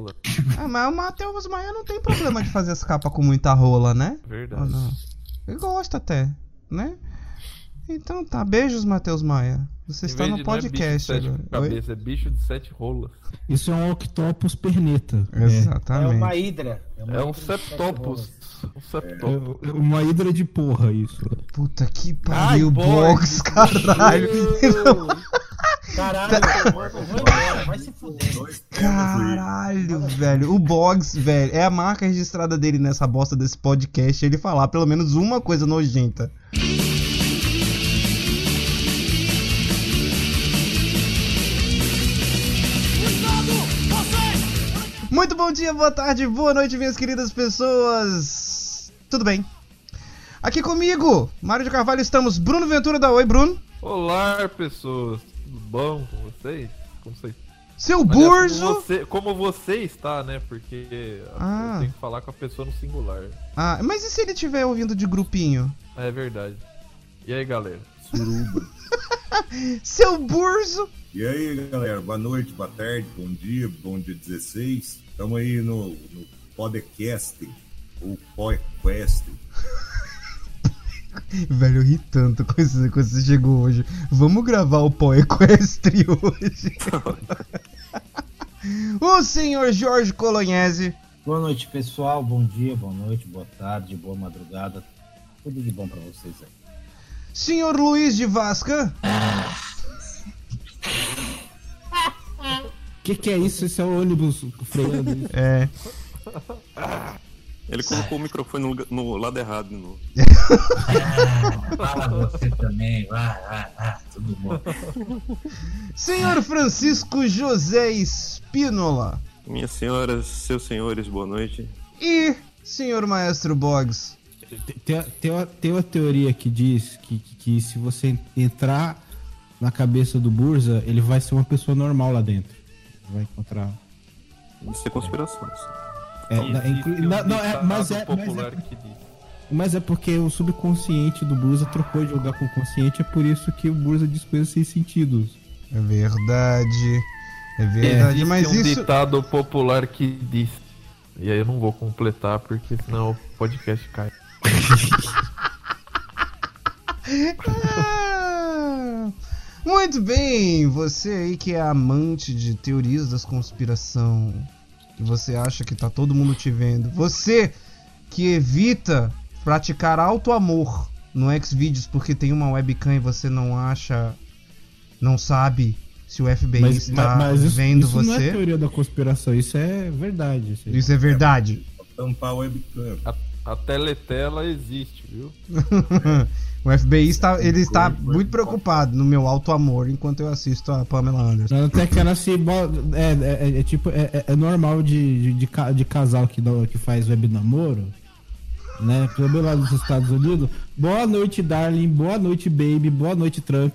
rola. Ah, mas o Matheus Maia não tem problema de fazer as capas com muita rola, né? Verdade. Ele gosta até, né? Então tá, beijos, Matheus Maia. Você Em está no não é podcast bicho de sete agora. Oi? cabeças, é bicho de sete rolas. Isso é um octopus perneta. É Exatamente. uma hidra. uma É um septopus. Um septopus. É uma hidra de porra, isso. Puta que pariu, Borges. box, caralho. Caralho, eu vou embora, vai se fuder. Caralho, velho. O Boggs, velho, é a marca registrada dele nessa bosta desse podcast. Ele falar pelo menos uma coisa nojenta. Muito bom dia, boa tarde, boa noite, minhas queridas pessoas. Tudo bem? Aqui comigo, Mário de Carvalho, estamos Bruno Ventura da Oi, Bruno. Olá, pessoas. Tudo bom com vocês? Como vocês Seu Aliás, Burzo. Como você, como você está, né? Porque Ah. eu tenho que falar com a pessoa no singular. Ah, mas e se ele estiver ouvindo de grupinho? É verdade. E aí, galera? Suruba. Seu Burzo. E aí, galera, boa noite, boa tarde, bom dia, bom dia 16. Estamos aí no, no podcast, ou podcast. Velho, eu ri tanto com esse quando você chegou hoje. Vamos gravar o pó equestre hoje. o senhor Jorge Colognese. Boa noite, pessoal. Bom dia, boa noite, boa tarde, boa madrugada. Tudo de bom pra vocês aí. Senhor Luiz de Vasca. O que, que é isso? Esse é o ônibus freando isso. É. Ele colocou o microfone no, no lado errado de novo. Fala você também, vai, vai, vai, tudo bom. Senhor Francisco José Espínola. Minhas senhoras, seus senhores, boa noite. E senhor Maestro Boggs. Tem, tem, uma, tem uma teoria que diz que, que, que se você entrar na cabeça do Burza, ele vai ser uma pessoa normal lá dentro. Vai encontrar. Isso é conspiração. É, um não, não, é, ditado mas, é, mas, popular é, que diz. mas é porque o subconsciente do Burza trocou de lugar com o consciente, é por isso que o Burza diz coisas sem sentido. É verdade. É verdade, Existe mas um isso. ditado popular que diz. E aí eu não vou completar porque senão o podcast cai. Ah, Muito bem, você aí que é amante de teorias das conspiração, que você acha que tá todo mundo te vendo, você que evita praticar alto amor no Xvideos porque tem uma webcam e você não acha, não sabe se o FBI Mas, está mas- mas isso, vendo isso não é você. teoria da conspiração, isso é verdade. Isso é- Isso é verdade. Tampar o webcam. A, a teletela existe, viu? o FBI está, ele está muito preocupado no meu alto amor enquanto eu assisto a Pamela Anderson. Até que ela se. É, é, é, é tipo, é, é- é normal de, de, de, ca- de casal que, que faz web namoro, né? Pelo lá nos Estados Unidos. Boa noite, darling. Boa noite, baby. Boa noite, Trump.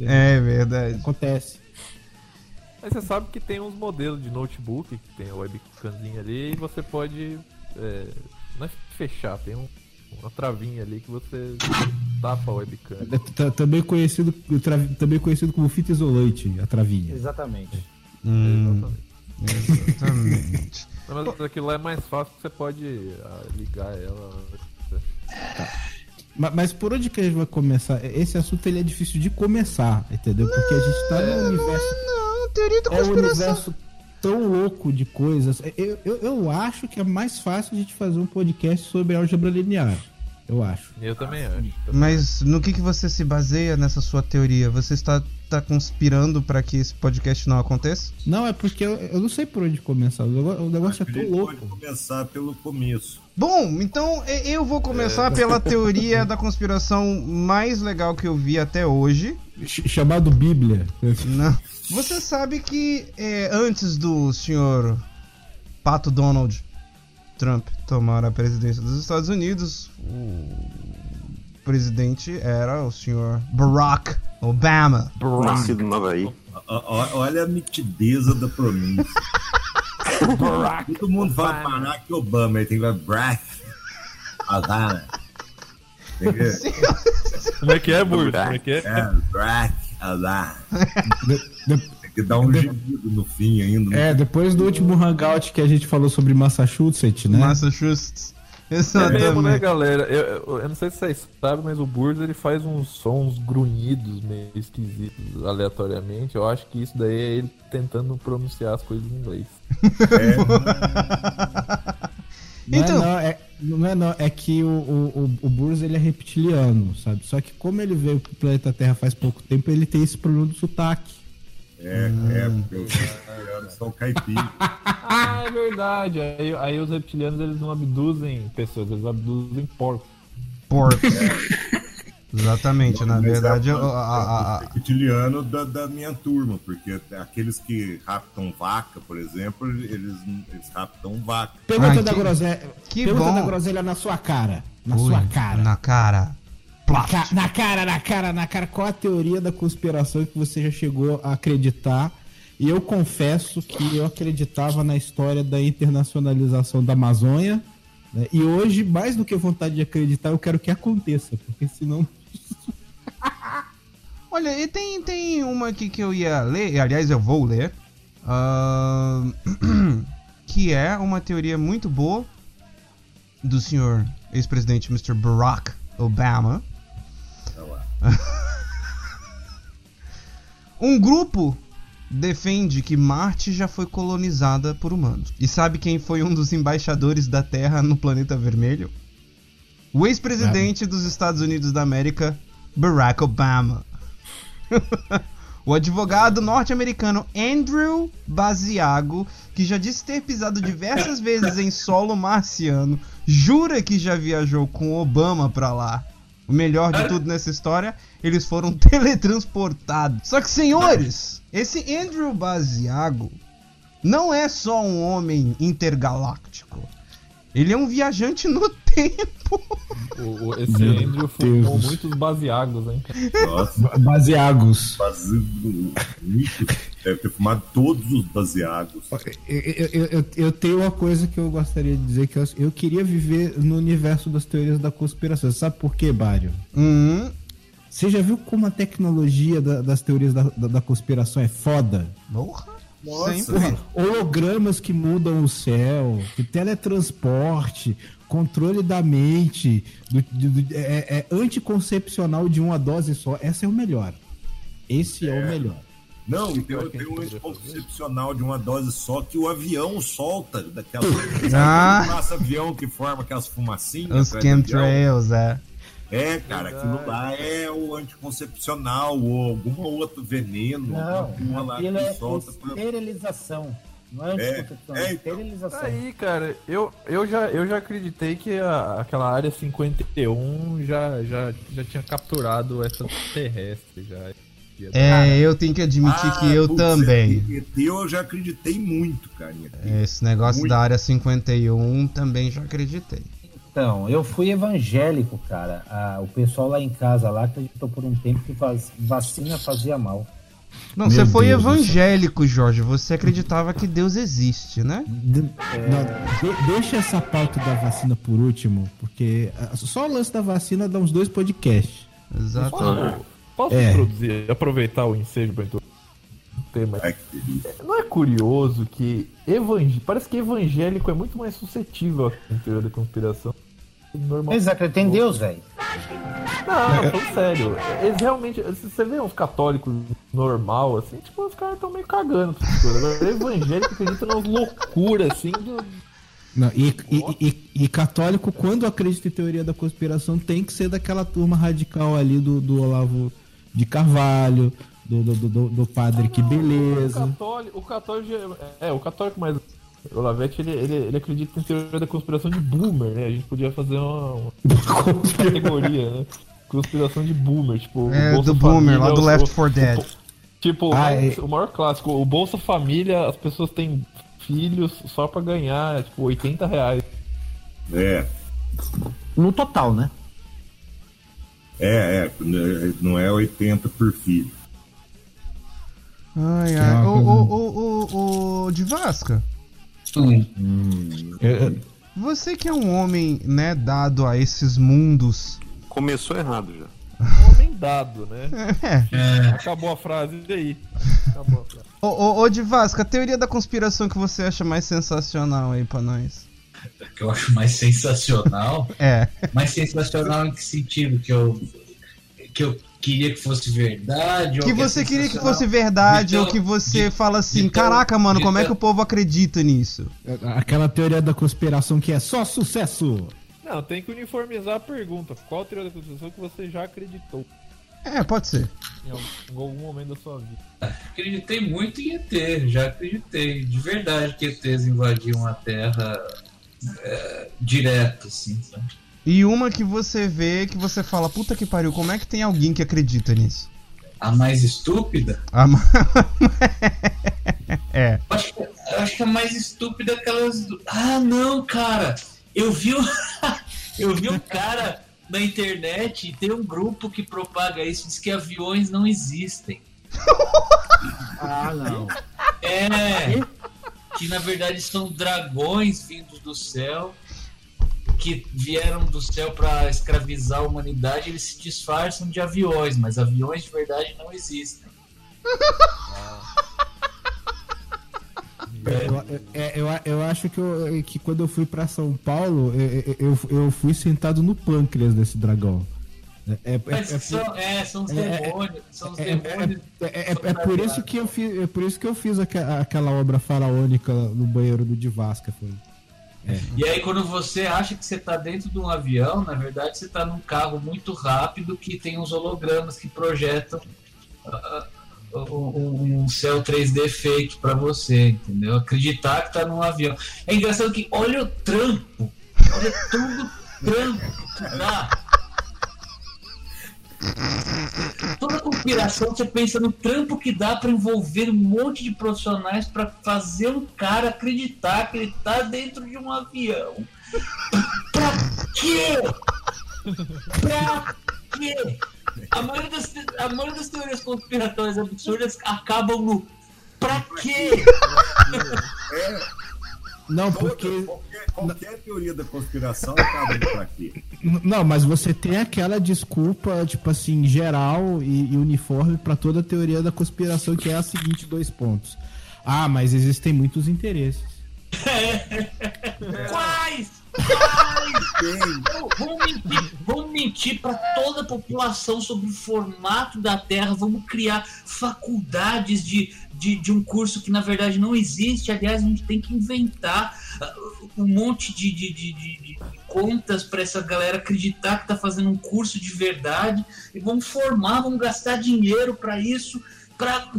É verdade. Acontece. Aí você sabe que tem uns modelos de notebook que tem a webcamzinha ali e você pode. é, não é fechar, tem um- uma travinha ali que você tapa a webcam. É t- Também conhecido, tra- também conhecido como fita isolante, a travinha. Exatamente. Hum, Exatamente. exatamente. Não, Mas aquilo lá é mais fácil que você pode ah, ligar ela. Ma- Mas por onde que a gente vai começar? Esse assunto ele é difícil de começar, entendeu? Porque a gente tá num universo. Não, teoria da É um conspiração. universo tão louco de coisas. Eu, eu, eu acho que é mais fácil a gente fazer um podcast sobre álgebra linear. Eu acho. Eu também acho. Mas no que, que você se baseia nessa sua teoria? Você está, está conspirando para que esse podcast não aconteça? Não, é porque eu, eu não sei por onde começar. O negócio, é tão louco. pode começar pelo começo. Bom, então eu vou começar pela teoria da conspiração mais legal que eu vi até hoje. Ch- chamado Bíblia. Não. Você sabe que é, antes do senhor Pato Donald Trump tomar a presidência dos Estados Unidos, o presidente era o senhor Barack Obama. Nascido no Havaí. Olha a nitideza da pronúncia. Todo mundo fala Barack Obama, aí tem que falar Barack Obama. Como é que é, Burro? Como é que é? É, Barack Obama. Que dá um gemido no fim ainda. né? É, depois do último hangout que a gente falou sobre Massachusetts, né? Massachusetts. É mesmo, né, Exatamente. galera? Eu, eu- eu não sei se vocês sabem, mas o Burns ele faz uns sons grunhidos meio esquisitos aleatoriamente. Eu acho que isso daí é ele tentando pronunciar as coisas em inglês. Não Então- é não, é, não é não, é que o, o, o, o Burns ele é reptiliano, sabe? Só que como ele veio pro planeta Terra faz pouco tempo, ele tem esse problema do sotaque. É, é, porque os reptilianos são caipiras. Ah, é verdade. Aí, aí os reptilianos eles não abduzem pessoas, eles abduzem porcos. Porco. Exatamente, na é verdade, a- a- a- a- reptiliano da, da minha turma, porque aqueles que raptam vaca, por exemplo, eles, eles raptam vaca. Pergunta Ai, da que- groselha. que pergunta bom. da groselha na sua cara. Na Ui, sua cara. Na cara. Na, ca- na cara, na cara, na cara. Qual a teoria da conspiração que você já chegou a acreditar? E eu confesso que eu acreditava na história da internacionalização da Amazônia. né? E hoje, mais do que vontade de acreditar, eu quero que aconteça. Porque senão. Olha, e tem, tem uma aqui que eu ia ler, e, aliás, eu vou ler. ahn, que é uma teoria muito boa do senhor ex-presidente Mr. Barack Obama. Um grupo defende que Marte já foi colonizada por humanos. E sabe quem foi um dos embaixadores da Terra no planeta vermelho? O ex-presidente dos Estados Unidos da América, Barack Obama. o advogado norte-americano Andrew Basiago, que já disse ter pisado diversas vezes em solo marciano, jura que já viajou com Obama pra lá. O melhor de tudo nessa história, eles foram teletransportados. Só que, senhores, esse Andrew Basiago não é só um homem intergaláctico. Ele é um viajante no tempo. O, o- esse Meu Andrew fumou Deus. muitos baseados, hein? Nossa, Baseagos. fazendo muito. Deve ter fumado todos os baseados. Eu, eu- eu- eu tenho uma coisa que eu gostaria de dizer que eu, eu queria viver no universo das teorias da conspiração. Sabe por quê, Bário? Hum, Você já viu como a tecnologia da- das teorias da, da- da conspiração é foda? porra. Nossa, Sempre. Hologramas que mudam o céu, que teletransporte, controle da mente, do- do- do- é, é anticoncepcional de uma dose só. Essa é o melhor. Esse é, o melhor. Não, tem, tem um anticoncepcional de uma dose só que o avião solta daquela. Ah. Passa avião que forma aquelas fumacinhas. Os avião. chemtrails, é. É, cara, aquilo lá é o anticoncepcional ou algum outro veneno. Não, alguma lá aquilo que é solta pra- esterilização. Não é É, anticoncepção, é, é, então. Aí, cara, eu, eu, já, eu já acreditei que a- aquela área 51 já, já, já tinha capturado essa terrestre já. É, eu tenho que admitir Ah, que eu putz, também. ET eu já acreditei muito, cara. Esse negócio Muito. da área 51 também já acreditei. Então, eu fui evangélico, cara. Ah, o pessoal lá em casa lá acreditou por um tempo que vacina fazia mal. Não, Meu você foi Deus evangélico, Jorge. Você acreditava que Deus existe, né? De- não, de- deixa essa pauta da vacina por último, porque ah, só o lance da vacina dá uns dois podcasts. Exato. Posso, posso É. introduzir, aproveitar o ensejo pra introduzir o tema? Ai, que delícia. Não é curioso que evang... parece que evangélico é muito mais suscetível à teoria da conspiração. Normal. Eles acreditam em Deus, velho. Não, falando sério. Eles realmente. Se você vê uns católicos normal, assim, tipo, os caras estão meio cagando. Agora, evangélico acredita nas loucuras, assim, do. Não, e, e- e- e católico, quando acredita em teoria da conspiração, tem que ser daquela turma radical ali do, do Olavo de Carvalho, do, do, do, do padre Que O Beleza. católico, o católico. É, o católico mais. O Lavete, ele, ele, ele acredita em teoria da conspiração de boomer, né? A gente podia fazer uma, uma categoria, né? Conspiração de boomer, tipo. o É, Bolsa do Boomer, lá Família, do o- Left o- 4 Dead. o- Tipo, Ah, mais- é. o maior clássico, o Bolsa Família, as pessoas têm filhos só pra ganhar, tipo, 80 reais. É, No total, né? é, é. Não é 80 por filho. Ai, é ai. uma Ô, ô, ô, ô, ô, de Vasca, Eu- eu- você que é um homem, né, dado a esses mundos. Começou errado já. um homem dado, né? É. É, Acabou a frase aí. Acabou a frase. Ô, ô, ô de Vasco, a teoria da conspiração que você acha mais sensacional aí pra nós. que eu acho mais sensacional. É. Mais sensacional em que sentido? Que eu, que eu queria que fosse verdade? ou Que é você queria que fosse verdade, Então, ou que você de- fala assim, então, caraca, mano, como é então- que o povo acredita nisso? Aquela teoria da conspiração que é só sucesso. Não, tem que uniformizar a pergunta. Qual teoria da conspiração que você já acreditou É, pode ser. em algum, em algum momento da sua vida? Acreditei muito em ET, já acreditei. De verdade que ETs invadiam a Terra é, direto, assim, sabe? E uma que você vê que você fala, puta que pariu, como é que tem alguém que acredita nisso? A mais estúpida? Ah, ma- é. Eu Acho que, eu acho que a mais estúpida é aquelas. do- Ah, não, cara! Eu vi, um... eu vi um cara na internet e tem um grupo que propaga isso, diz que aviões não existem. Ah, não. É, que na verdade são dragões vindos do céu, que vieram do céu para escravizar a humanidade, eles se disfarçam de aviões, mas aviões de verdade não existem. Eu, é, eu, eu acho que, eu- que quando eu fui pra São Paulo, eu, eu, eu fui sentado no pâncreas desse dragão. É, é, é- são, é, são os é- é- demônios, são os é- é- demônios. é- é- é por isso que eu fiz, é por isso que eu fiz aque- aquela obra faraônica no banheiro do Divasca. Foi. E aí quando você acha que você tá dentro de um avião, na verdade você tá num carro muito rápido que tem uns hologramas que projetam ah, um um céu 3D feito pra você, entendeu? Acreditar que tá num avião. É engraçado que olha o trampo, olha todo o trampo que dá. Toda conspiração você pensa no trampo que dá pra envolver um monte de profissionais pra fazer um cara acreditar que ele tá dentro de um avião. Pra quê? Pra quê? A maioria das, a maioria das teorias conspiratórias absurdas acabam no pra quê? Não, Toda- porque. Qualquer, teoria da conspiração acaba indo pra quê? Não, mas você tem aquela desculpa, tipo assim, geral e, e uniforme pra toda a teoria da conspiração, que é a seguinte: dois pontos. Ah, mas existem muitos interesses. Quais? Quais? Tem. Vamos mentir, vamos mentir para toda a população sobre o formato da Terra, vamos criar faculdades de, de, de um curso que na verdade não existe. Aliás, a gente tem que inventar ah, um monte de, de, de, de- de contas para essa galera acreditar que está fazendo um curso de verdade e vamos formar, vamos gastar dinheiro para isso, para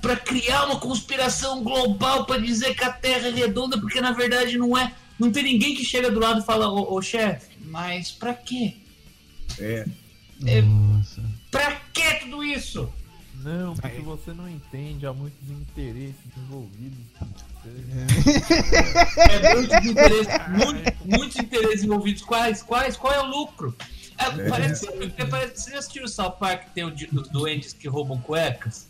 para criar uma conspiração global para dizer que a Terra é redonda, porque na verdade não é. Não tem ninguém que chega do lado e fala, ô, ô chefe, mas pra quê? É. Nossa. Pra que tudo isso? Não, porque você não entende, há muitos interesses envolvidos. Você- É muitos interesses, muito- muitos interesses envolvidos. Quais? Quais? Qual é o lucro? É, parece, é, parece- você já assistiu o South Park que tem o de- os doentes que roubam cuecas?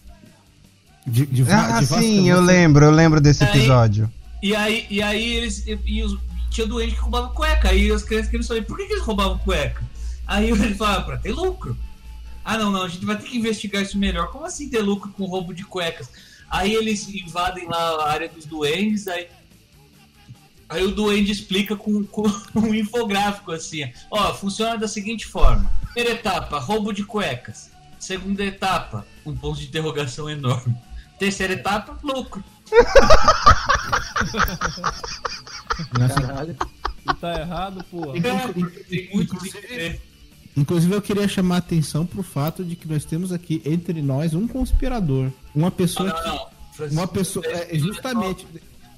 De, de, Ah, de sim, eu lembro, eu lembro desse Aí- episódio. E aí, e aí eles. E, e os, tinha doente que roubava cueca. Aí as crianças queriam saber por que, que eles roubavam cueca. Aí ele falava, pra ter lucro. Ah, não, não, a gente vai ter que investigar isso melhor. Como assim ter lucro com roubo de cuecas? Aí eles invadem lá a área dos duendes, aí. Aí o duende explica com, com um infográfico assim: ó, funciona da seguinte forma: primeira etapa, roubo de cuecas. Segunda etapa, um ponto de interrogação enorme. Terceira etapa, lucro. Caralho. E tá errado, porra. É, porque tem muitos Inclusive-. Inclusive, eu queria chamar a atenção pro fato de que nós temos aqui entre nós um conspirador. Uma pessoa Não, que. não, Francisco, Uma pessoa. é, é justamente.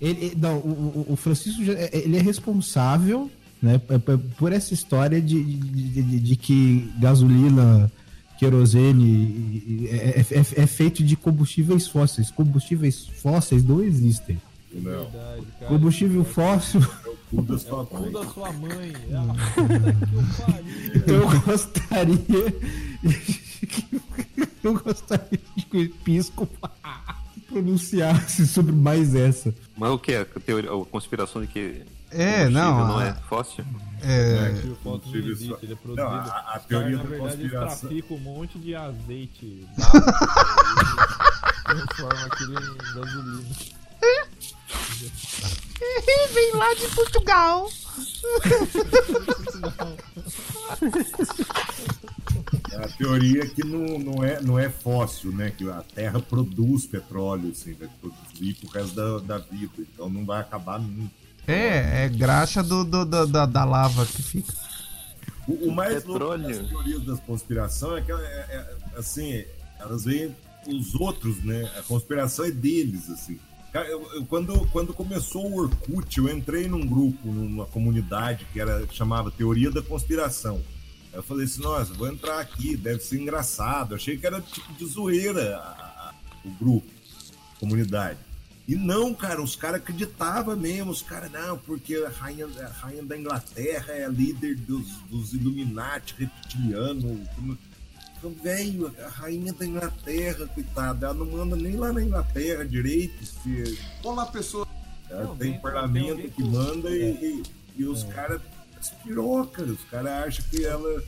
Ele, não, o, o- o Francisco é- ele é responsável né, p- por essa história de, de, de- de que gasolina, querosene é, é- é- é feito de combustíveis fósseis. Combustíveis fósseis não existem. Não. Verdade, cara. Combustível fóssil. Tudo da sua Cu mãe. da sua mãe. Ah, puta que eu pariu. Eu gostaria. Eu gostaria de que o Pisco. pronunciasse sobre mais essa. Mas o que é? A, teoria, a conspiração de que É, não. não é fóssil? é, Que o foto não existe, ele é produzido. Não, a- teoria da na verdade, eles conspiração- traficam um monte de azeite. Transforma aquilo em gasolina. Vem lá de Portugal. A teoria é que não, não, é, não é fóssil, né? Que a Terra produz petróleo, assim, vai produzir pro resto da, da vida. Então não vai acabar nunca. É, é graxa do, do- da, da, da lava que fica. O, o mais louco Petróleo. das teorias da conspiração é que, é, é, assim, elas veem os outros, né? A conspiração é deles, assim. Quando, quando começou o Orkut, eu entrei num grupo, numa comunidade que era chamava Teoria da Conspiração. Eu falei assim, nossa, vou entrar aqui, deve ser engraçado. Eu achei que era tipo de zoeira a- a- o grupo, a comunidade. E não, cara, os caras acreditavam mesmo, os caras, não, porque a rainha, a rainha da Inglaterra é líder dos, dos Illuminati reptiliano. Então, velho, a rainha da Inglaterra, coitada, ela não manda nem lá na Inglaterra direito. Se... Olá, pessoal. Ela Não, tem tem- parlamento alguém que manda e, e, e os caras pirocas, os caras acham que ela.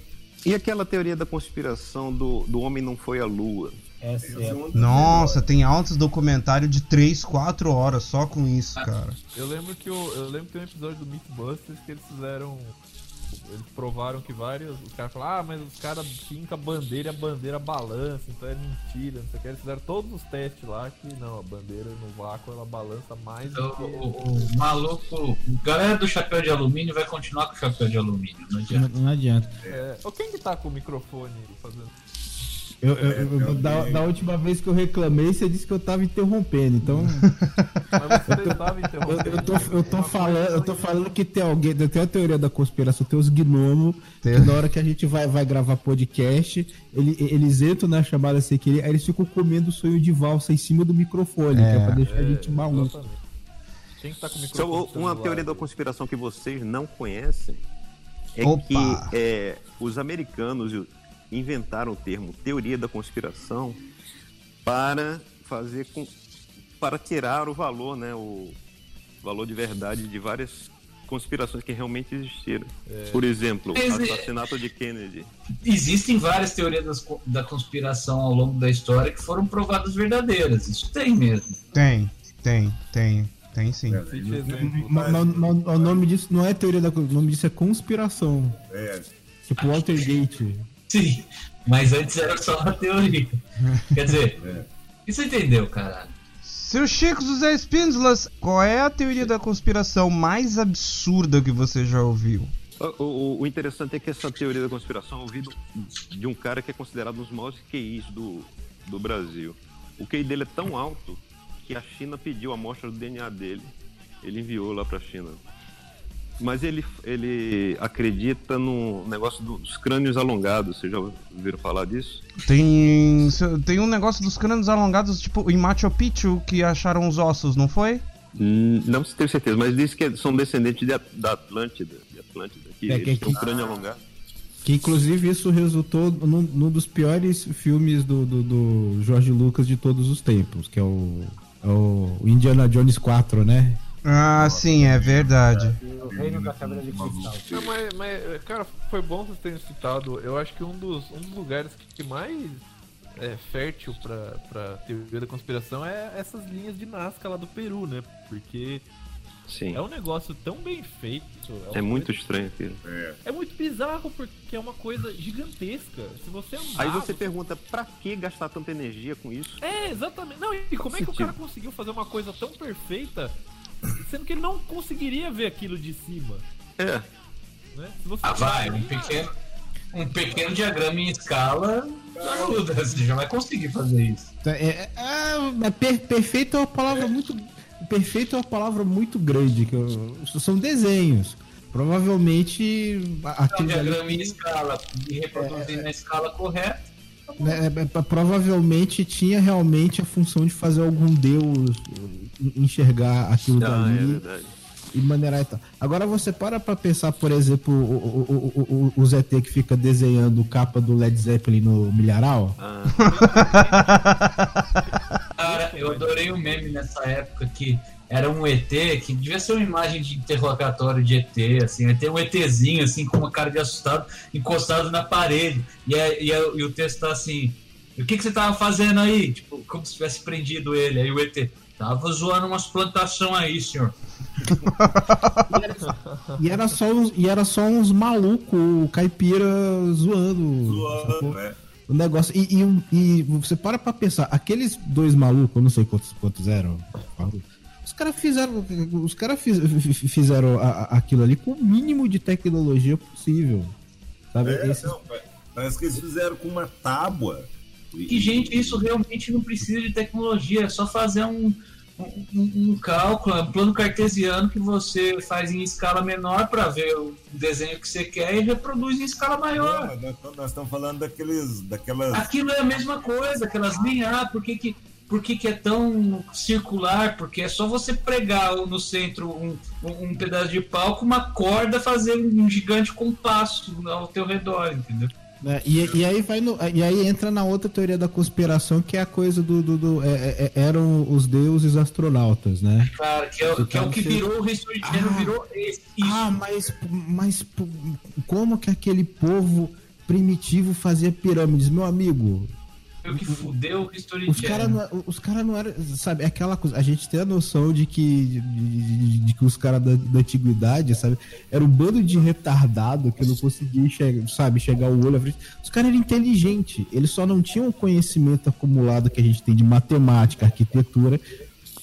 E aquela teoria da conspiração do, do homem não foi à lua? Essa é Nossa, tem altos documentários de 3, 4 horas só com isso, cara. Eu lembro que o, eu lembro que tem um episódio do Mythbusters que eles fizeram. Eles provaram que vários. Os caras falaram, ah, mas os caras fincam a bandeira e a bandeira balança, então é mentira, não sei o que. Eles fizeram todos os testes lá que não, a bandeira no vácuo ela balança mais do O, que. o- o maluco, o galera do chapéu de alumínio vai continuar com o chapéu de alumínio, não Não, adianta. não adianta. É, quem que tá com o microfone fazendo. Eu, eu- eu- É, da, da última vez que eu reclamei, você disse que eu tava interrompendo. Então, Mas você estava eu, interrompendo. eu tô, eu tô Uma falando, eu tô não- falando que tem alguém, tem a teoria da conspiração, tem os gnomos, que Tem. na hora que a gente vai, vai gravar podcast, ele- eles entram na chamada sem querer, aí eles ficam comendo sonho de valsa em cima do microfone, que é pra deixar a gente maluco. Exatamente. Quem que tá com o microfone? uma celular teoria da conspiração que vocês não conhecem é Opa! que é, os americanos inventaram o termo teoria da conspiração para fazer com para tirar o valor, né, o valor de verdade de várias conspirações que realmente existiram. Por exemplo, o é- assassinato de Kennedy. Existem várias teorias das da conspiração ao longo da história que foram provadas verdadeiras. Isso tem mesmo. Tem, tem, tem, tem sim. É. Mas, mas- mas o nome disso não é teoria da o nome disso é conspiração. É, Tipo Watergate. Sim, mas antes era só uma teoria. Quer dizer, isso entendeu, caralho? Seu Chico José Espíndolas, qual é a teoria da conspiração mais absurda que você já ouviu? O, o- o interessante é que essa teoria da conspiração é ouvida de um cara que é considerado um dos maiores QIs do, do Brasil. O QI dele é tão alto que a China pediu a amostra do DNA dele. Ele enviou lá pra China. Mas ele, ele acredita no negócio dos crânios alongados. Vocês já ouviram falar disso? Tem, tem um negócio dos crânios alongados, tipo em Machu Picchu, que acharam os ossos, não foi? Hum, Não se tenho certeza, mas diz que são descendentes de, da Atlântida. De Atlântida que É, eles que- têm um que- crânio alongado. Que inclusive isso resultou num, num dos piores filmes do, do, do Jorge Lucas de todos os tempos, que é o, é o Indiana Jones 4, né? Ah, sim, é verdade. o reino da câmera de cristal. Não, mas, mas, cara, foi bom vocês terem citado. Eu acho que um dos, um dos lugares que mais é fértil pra, pra teoria da conspiração é essas linhas de Nazca lá do Peru, né? Porque Sim. é um negócio tão bem feito. uma É muito coisa- estranho aquilo. É muito bizarro porque é uma coisa gigantesca. Se você andar, Aí você pergunta, pra que gastar tanta energia com isso? É, exatamente. Não, e como é que o cara conseguiu fazer uma coisa tão perfeita, sendo que ele não conseguiria ver aquilo de cima, É, né? Se você Ah, vai, um pequeno, um pequeno diagrama em escala ajuda. Você já vai conseguir fazer isso. É, é, é, é per- perfeito é uma palavra muito. Perfeito é uma palavra muito grande. Que eu- são desenhos. Provavelmente a- Um aqueles ali- diagrama em escala e reproduzir na escala correta. né, é, é, provavelmente tinha realmente a função de fazer algum deus enxergar aquilo ah, é dali verdade. e maneirar e tal. Agora você para pra pensar, por exemplo, o, o, o, o, o ZT que fica desenhando capa do Led Zeppelin no milharal. Ah, Cara, eu adorei o meme nessa época que era um ET, que devia ser uma imagem de interrogatório de ET, assim, tem um ETzinho, assim, com uma cara de assustado, encostado na parede, e, é- e, é- e o texto tá assim, o que, que você tava fazendo aí? Tipo, como se tivesse prendido ele, aí o ET, tava zoando umas plantações aí, senhor. E era só uns, e era só uns malucos caipira zoando. Zoando, né? O negócio. E, e, e você para pra pensar, aqueles dois malucos, eu não sei quantos, quantos eram. Os caras fizeram. Os caras fiz- fi- fizeram a- aquilo ali com o mínimo de tecnologia possível. Sabe? É, Esses- não, parece que eles fizeram com uma tábua. E, gente, isso realmente não precisa de tecnologia, é só fazer um, um, um cálculo, um plano cartesiano que você faz em escala menor para ver o desenho que você quer e reproduz em escala Não, maior. mas nós, nós estamos falando daqueles, daquelas. Aquilo é a mesma coisa, aquelas linhas, ah, por que, que, por que, que é tão circular? Porque é só você pregar no centro um, um, um pedaço de pau com uma corda, fazer um gigante compasso ao teu redor, entendeu? Né? E, e aí vai no- e aí entra na outra teoria da conspiração, que é a coisa do. do- do- é- é- é- eram os deuses astronautas, né? Cara, que é, o- que, é que virou o Channel, Ah. virou esse. Ah, mas, mas como que aquele povo primitivo fazia pirâmides? Meu amigo, Foi o que fudeu o History os Channel. caras não, os eram. Sabe, é aquela coisa. A gente tem a noção de que, de, de- de que os caras da, da antiguidade, sabe, era um bando de retardado que não conseguia chegar, sabe, chegar o olho à frente. Os caras eram inteligentes, eles só não tinham o conhecimento acumulado que a gente tem de matemática, arquitetura.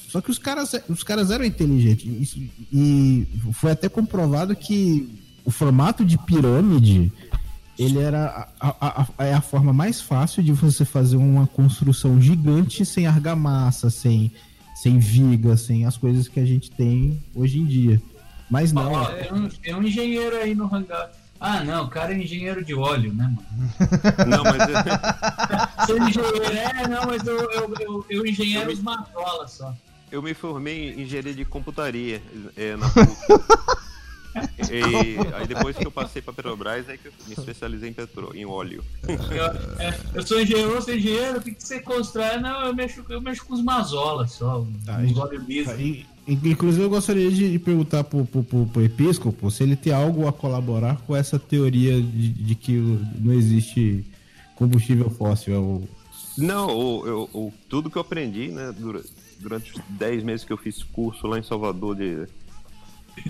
Só que os caras, os caras eram inteligentes. Isso- E foi até comprovado que o formato de pirâmide ele era a, a, a- é a forma mais fácil de você fazer uma construção gigante sem argamassa, sem, sem viga, sem as coisas que a gente tem hoje em dia. Mas não, Ó, tem, um, tem um engenheiro aí no hangar. Ah, não, o cara é engenheiro de óleo, né, mano? Não, mas é- Sou engenheiro, é, não, mas eu, eu, eu, eu engenheiro os mazolas só. eu me formei em engenharia de computaria é, na PUC. E aí depois que eu passei pra Petrobras, aí que eu me especializei em petróleo, em óleo. Eu, é, eu sou engenheiro, eu sou engenheiro, o que, que você constrói? Não, eu mexo, eu mexo com os mazolas só, Tá, uns e- óleo liso. E- Inclusive, eu gostaria de perguntar pro, pro, pro, pro episcopo se ele tem algo a colaborar com essa teoria de, de que não existe combustível fóssil. É Não, o, eu- o- tudo que eu aprendi, né, dura- durante os 10 meses que eu fiz curso lá em Salvador de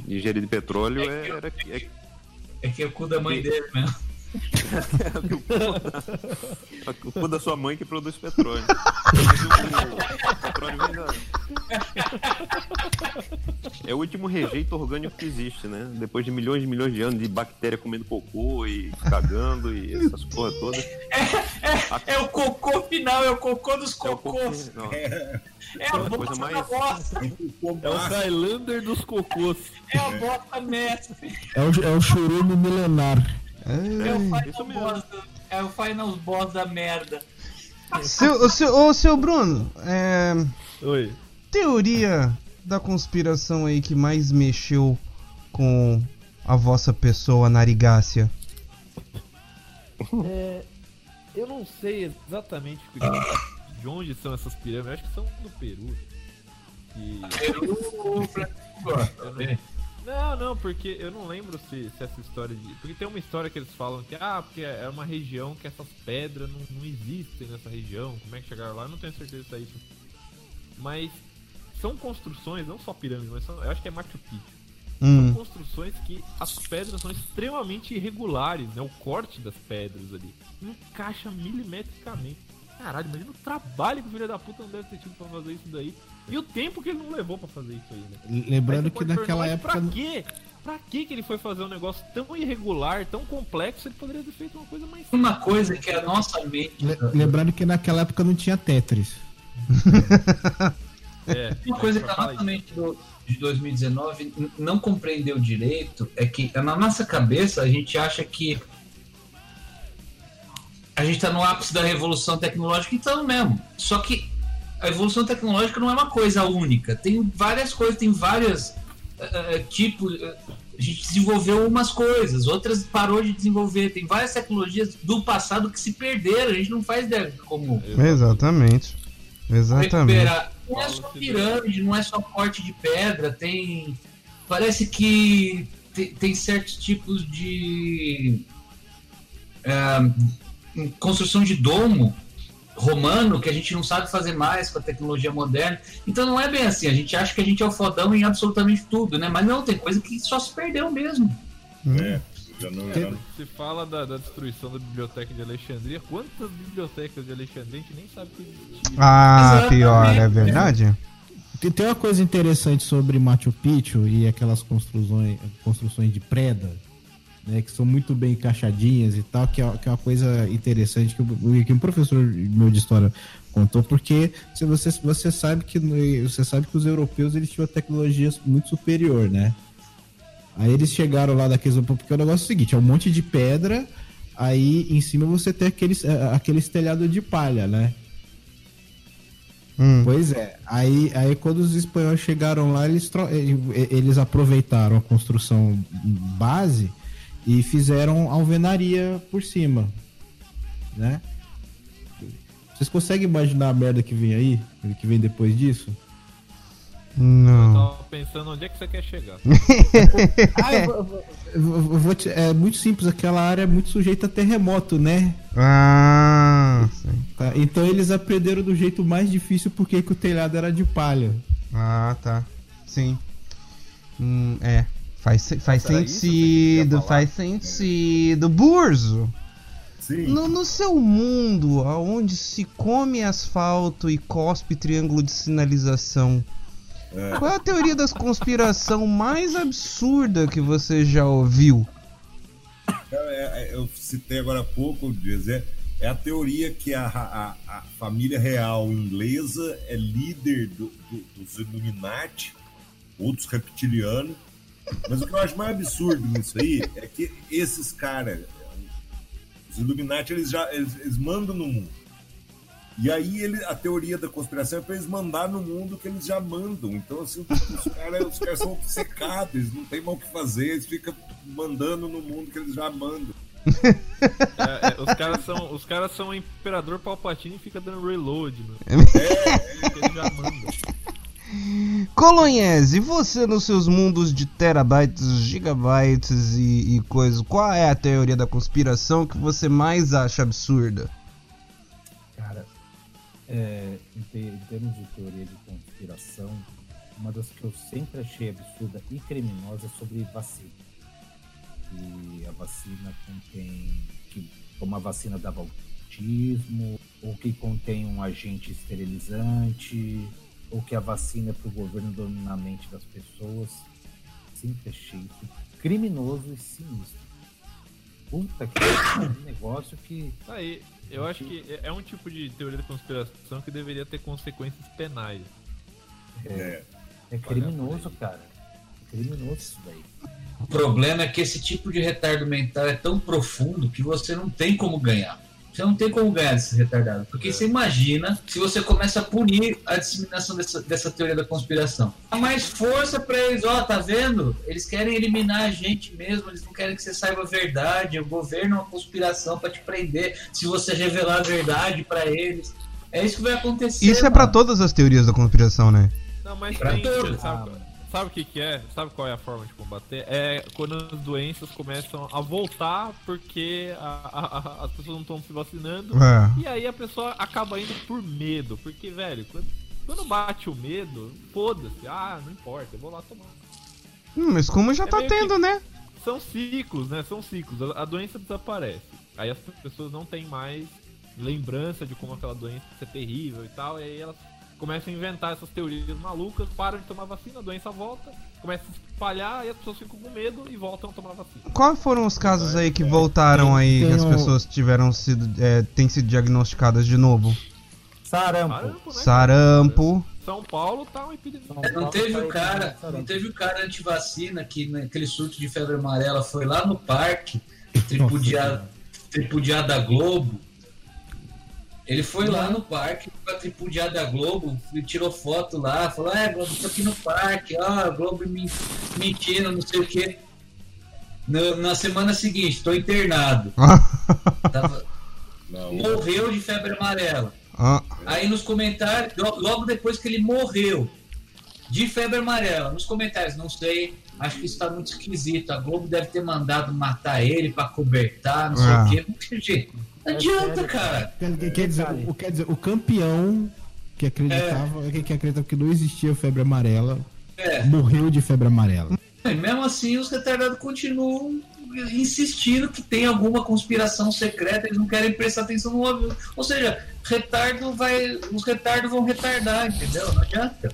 engenharia de petróleo, é, era que- é, É que é o cu da mãe dele mesmo. O cu da sua mãe que produz petróleo. Petróleo vem da- É o último rejeito orgânico que existe, né? Depois de milhões e milhões de anos de bactéria comendo cocô e cagando e essas porra todas. É o cocô final, é o cocô dos É o cocô. cocôs. não. É a coisa bosta da mais- bosta. É o Highlander dos cocôs. É a bosta mestre. É o, é o churume milenar. É o Isso final mesmo. boss, do- é o final boss da merda. Seu, ô, seu, ô, seu Bruno, é, Oi. teoria da conspiração aí que mais mexeu com a vossa pessoa narigácea? É, eu não sei exatamente de- de onde são essas pirâmides. Eu acho que são do Peru. E- Peru, o né? Não, não, porque eu não lembro se, se essa história de. Porque tem uma história que eles falam que, ah, porque é uma região que essas pedras não, não existem nessa região. Como é que chegaram lá? Eu não tenho certeza se é isso. Mas são construções, não só pirâmides, mas são, eu acho que é Machu Picchu. São Hum. construções que as pedras são extremamente irregulares, né? O corte das pedras ali encaixa milimetricamente. Caralho, imagina o trabalho que o filho da puta não deve ter tido pra fazer isso daí. E o tempo que ele não levou pra fazer isso aí, né? Lembrando Aí que naquela perguntar, época. Pra quê? Pra quê que ele foi fazer um negócio tão irregular, tão complexo? Ele poderia ter feito uma coisa mais Uma coisa que a nossa mente. le- Lembrando que naquela época não tinha Tetris. É, Uma coisa que a nossa mente do, de 2019 n- não compreendeu direito é que na nossa cabeça a gente acha que a gente tá no ápice da revolução tecnológica, então mesmo. Só que a evolução tecnológica não é uma coisa única. Tem várias coisas, tem várias eh, eh, tipos. eh, a gente desenvolveu umas coisas, outras parou de desenvolver. Tem várias tecnologias do passado que se perderam. A gente não faz ideia de como. Exatamente. Exatamente. recuperar. Não é só pirâmide, não é só corte de pedra, tem. Parece que tem, tem certos tipos de. construção de domo romano que a gente não sabe fazer mais com a tecnologia moderna. Então não é bem assim, a gente acha que a gente é o fodão em absolutamente tudo, né? Mas não, tem coisa que só se perdeu mesmo. É, já não, já não- Se fala da, da destruição da biblioteca de Alexandria, quantas bibliotecas de Alexandria a gente nem sabe que existia. Ah, Exatamente. pior, é verdade? Tem, tem uma coisa interessante sobre Machu Picchu e aquelas construções, construções de preda, né, que são muito bem encaixadinhas e tal, que é, que é uma coisa interessante que, o- que um professor meu de história contou, porque se você, você sabe que você sabe que os europeus eles tinham tecnologia muito superior, né? Aí eles chegaram lá daqueles porque o negócio é o seguinte, é um monte de pedra, aí em cima você tem aqueles, eh, aqueles telhado de palha, né? Hum. Pois é. Aí, aí quando os espanhóis chegaram lá, eles, eles aproveitaram a construção base e fizeram alvenaria por cima, né? Vocês conseguem imaginar a merda que vem aí? Que vem depois disso? Eu Não. tava pensando onde é que você quer chegar. Ah, eu vou- eu eu eu te- é muito simples, aquela área é muito sujeita a terremoto, né? Ah, sim. Tá, Então eles aprenderam do jeito mais difícil porque que o telhado era de palha. Ah, tá. Sim. Hum, é. Faz, se- faz que sentido, faz sentido. Burzo, Sim. no, no seu mundo, onde se come asfalto e cospe triângulo de sinalização, É. qual é a teoria das conspiração mais absurda que você já ouviu? É, é, eu citei agora há pouco, dizer, é a teoria que a, a- a família real inglesa é líder do- do- dos Illuminati, ou dos reptilianos. Mas o que eu acho mais absurdo nisso aí é que esses caras, os Illuminati, eles já eles, eles mandam no mundo. E aí ele, a teoria da conspiração é para eles mandar no mundo que eles já mandam. Então, assim, os caras os caras são obcecados, eles não tem mal o que fazer, eles ficam mandando no mundo que eles já mandam. É, é, os caras são, os caras são o Imperador Palpatine e fica dando reload, mano. É, Porque ele já manda. Colonhese, você nos seus mundos de terabytes, gigabytes e, e coisas, qual é a teoria da conspiração que você mais acha absurda? Cara, é, em, te- em termos de teoria de conspiração, uma das que eu sempre achei absurda e criminosa é sobre vacina. Que a vacina contém. que como a vacina dava autismo, ou que contém um agente esterilizante, ou que a vacina é para o governo dominar a mente das pessoas. Sempre achei isso criminoso e sinistro. Puta que é um negócio que Tá Aí, eu acho que é- é um tipo de teoria da conspiração que deveria ter consequências penais. é. é criminoso, cara. É criminoso isso daí. O problema é que esse tipo de retardo mental é tão profundo que você não tem como ganhar. Você não tem como ganhar desses retardados. Porque você imagina se você começa a punir a disseminação dessa, dessa teoria da conspiração. Dá mais força pra eles, ó, tá vendo? Eles querem eliminar a gente mesmo, eles não querem que você saiba a verdade. O governo é uma conspiração pra te prender se você revelar a verdade pra eles. É isso que vai acontecer. Isso é pra mano. todas as teorias da conspiração, né? Não, mas Pra tem, todos. sabe, sabe o que que é? Sabe qual é a forma de combater? É quando as doenças começam a voltar porque a- a- as pessoas não estão se vacinando. É. E aí a pessoa acaba indo por medo. Porque, velho, quando, quando bate o medo, foda-se. Ah, não importa, eu vou lá tomar. Hum, mas como já É tá tendo, né? São ciclos, né? São ciclos. A, a doença desaparece. Aí as pessoas não têm mais lembrança de como aquela doença é terrível e tal. E aí elas começam a inventar essas teorias malucas, param de tomar vacina, a doença volta, começa a se espalhar e as pessoas ficam com medo e voltam a tomar vacina. Quais foram os casos aí que voltaram aí, que as pessoas tiveram sido, é, têm sido diagnosticadas de novo? Sarampo. Sarampo, né? Sarampo. São Paulo tá uma epidemia. É, Não teve o cara, não teve o cara antivacina que naquele surto de febre amarela foi lá no parque, tripudiar, tripudiar da Globo. Ele foi lá no parque pra tripudiar da Globo, e tirou foto lá, falou, é, Globo, tô aqui no parque, ó, Globo me- mentindo, não sei o quê. No- na semana seguinte, tô internado. Tava- Não, morreu de febre amarela. Ah, Aí nos comentários, lo- logo depois que ele morreu, de febre amarela, nos comentários, não sei, acho que isso tá muito esquisito. A Globo deve ter mandado matar ele pra cobertar, não sei Ah. o quê. Porque, gente, não adianta, cara. Quer, dizer, o, quer dizer, o campeão que acreditava, que, que acreditava que não existia febre amarela, É. morreu de febre amarela. E mesmo assim, os retardados continuam insistindo que tem alguma conspiração secreta, eles não querem prestar atenção no óbvio. Ou seja, retardo vai. Os retardos vão retardar, entendeu? Não adianta.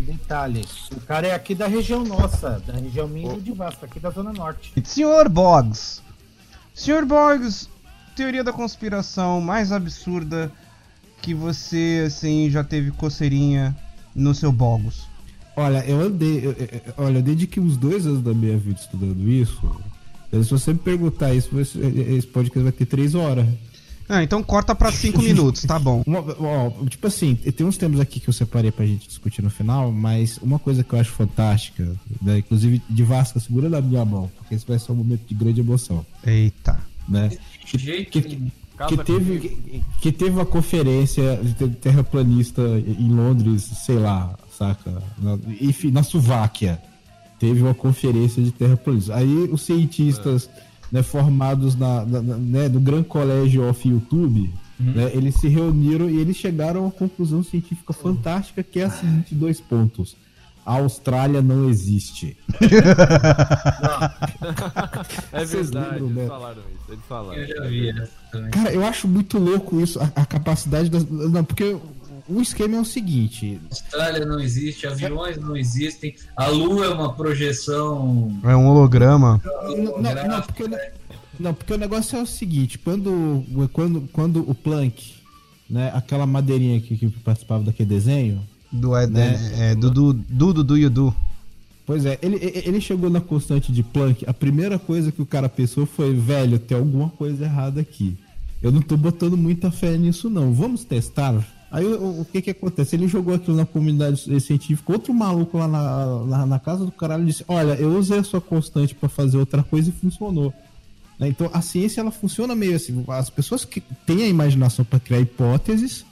Detalhe, o cara é aqui da região nossa, da região minha de Vasco, aqui da Zona Norte. Senhor Boggs. Senhor Boggs, teoria da conspiração mais absurda que você, assim, já teve coceirinha no seu Bogos. Olha, eu andei. eu- eu- olha, desde que uns dois anos da minha vida estudando isso. Se você me perguntar isso, esse podcast vai ter três horas. Ah, então corta pra cinco minutos, tá bom. Uma- ó, tipo assim, tem uns temas aqui que eu separei pra gente discutir no final, mas uma coisa que eu acho fantástica, né, inclusive de Vasca, segura na minha mão, porque esse vai ser um momento de grande emoção, Eita. né? Jeito Que-. Casa que teve, que, que teve uma conferência de te- terraplanista em Londres, sei lá, saca? Na, enfim, na Suváquia. Teve uma conferência de terraplanistas. Aí os cientistas né, formados na, na- na- né, no Gran Colégio of YouTube, né, eles se reuniram e eles chegaram a uma conclusão científica fantástica que é a seguinte, dois pontos. A Austrália não existe. É Vocês verdade, lembram, eles né? falaram isso. Eles falaram. Eu já vi essa também. Cara, eu acho muito louco isso, a, a capacidade das. Não, porque o esquema é o seguinte: Austrália não existe, aviões não existem, a Lua é uma projeção. É um holograma. Não, não, não, porque, não, porque o negócio é o seguinte, quando, quando, quando o Planck, né, aquela madeirinha que, que participava daquele desenho, Do, é, Né? é, do, do, do, do, do, do. pois é, ele, ele chegou na constante de Planck, a primeira coisa que o cara pensou foi, velho, tem alguma coisa errada aqui. Eu não tô botando muita fé nisso não, vamos testar? Aí o, o que que acontece? Ele jogou aquilo na comunidade científica, outro maluco lá na, lá na casa do caralho disse, olha, eu usei a sua constante pra fazer outra coisa e funcionou. Né? Então a ciência ela funciona meio assim. As pessoas que têm a imaginação para criar hipóteses,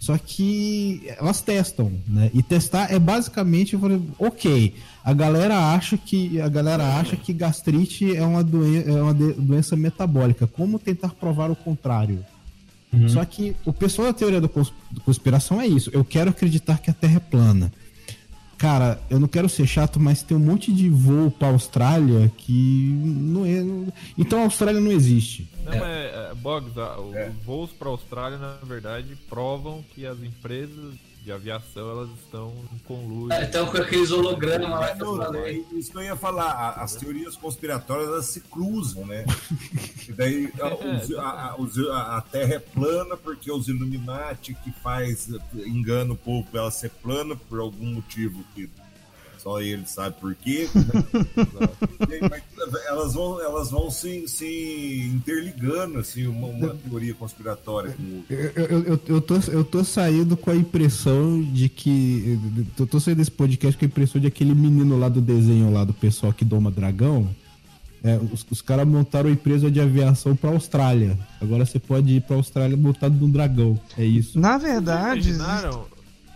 só que elas testam, né? E testar é basicamente, eu falei, ok, a galera acha que a galera acha que gastrite é uma, doen é uma doença metabólica. Como tentar provar o contrário? Só que o pessoal da teoria da conspiração é isso. Eu quero acreditar que a Terra é plana. Cara, eu não quero ser chato, mas tem um monte de voo pra Austrália que não é. Então a Austrália não existe. Não, mas, é, Boggs, os voos para a Austrália, na verdade, provam que as empresas de aviação elas estão em conluio. Ah, Então com aqueles hologramas lá que eu falei. é isso que eu ia falar. As teorias conspiratórias elas se cruzam, né? E daí a, os- a- a- os- a- a Terra é plana porque os Illuminati que faz engana o povo pra ela ser plana por algum motivo que só ele sabe por quê. Elas vão, elas vão se, se interligando, assim, uma, uma teoria conspiratória. Eu, eu, eu, eu tô, eu tô saindo com a impressão de que. Eu tô saindo desse podcast com a impressão de aquele menino lá do desenho lá do pessoal que doma dragão. É, os os caras montaram uma empresa de aviação pra Austrália. Agora você pode ir pra Austrália montado num dragão. É isso. Na Vocês verdade. imaginaram?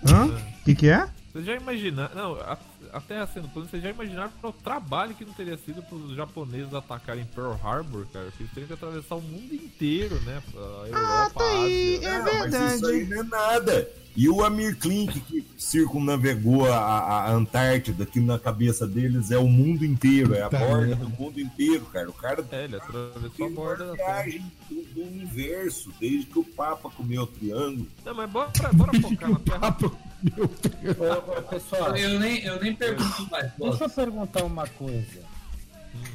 Hã? O que, que é? Vocês já imaginaram? Não, a, a Terra sendo plana, vocês já imaginaram o trabalho que não teria sido para os japoneses atacarem Pearl Harbor, cara? Que eles teriam que atravessar o mundo inteiro, né? A Europa, tá aí, a Ásia. é Ah, Mas verdade. isso aí não é nada. E o Amir Klink, que circumnavegou a, a Antártida, que na cabeça deles é o mundo inteiro, é a Tá borda do mundo inteiro, cara. O cara É, ele atravessou a borda da viagem do, do universo, desde que o Papa comeu o triângulo. Não, mas bora, bora focar na Terra. Ô, pessoal, Eu nem, eu nem pergunto mais. deixa eu perguntar uma coisa.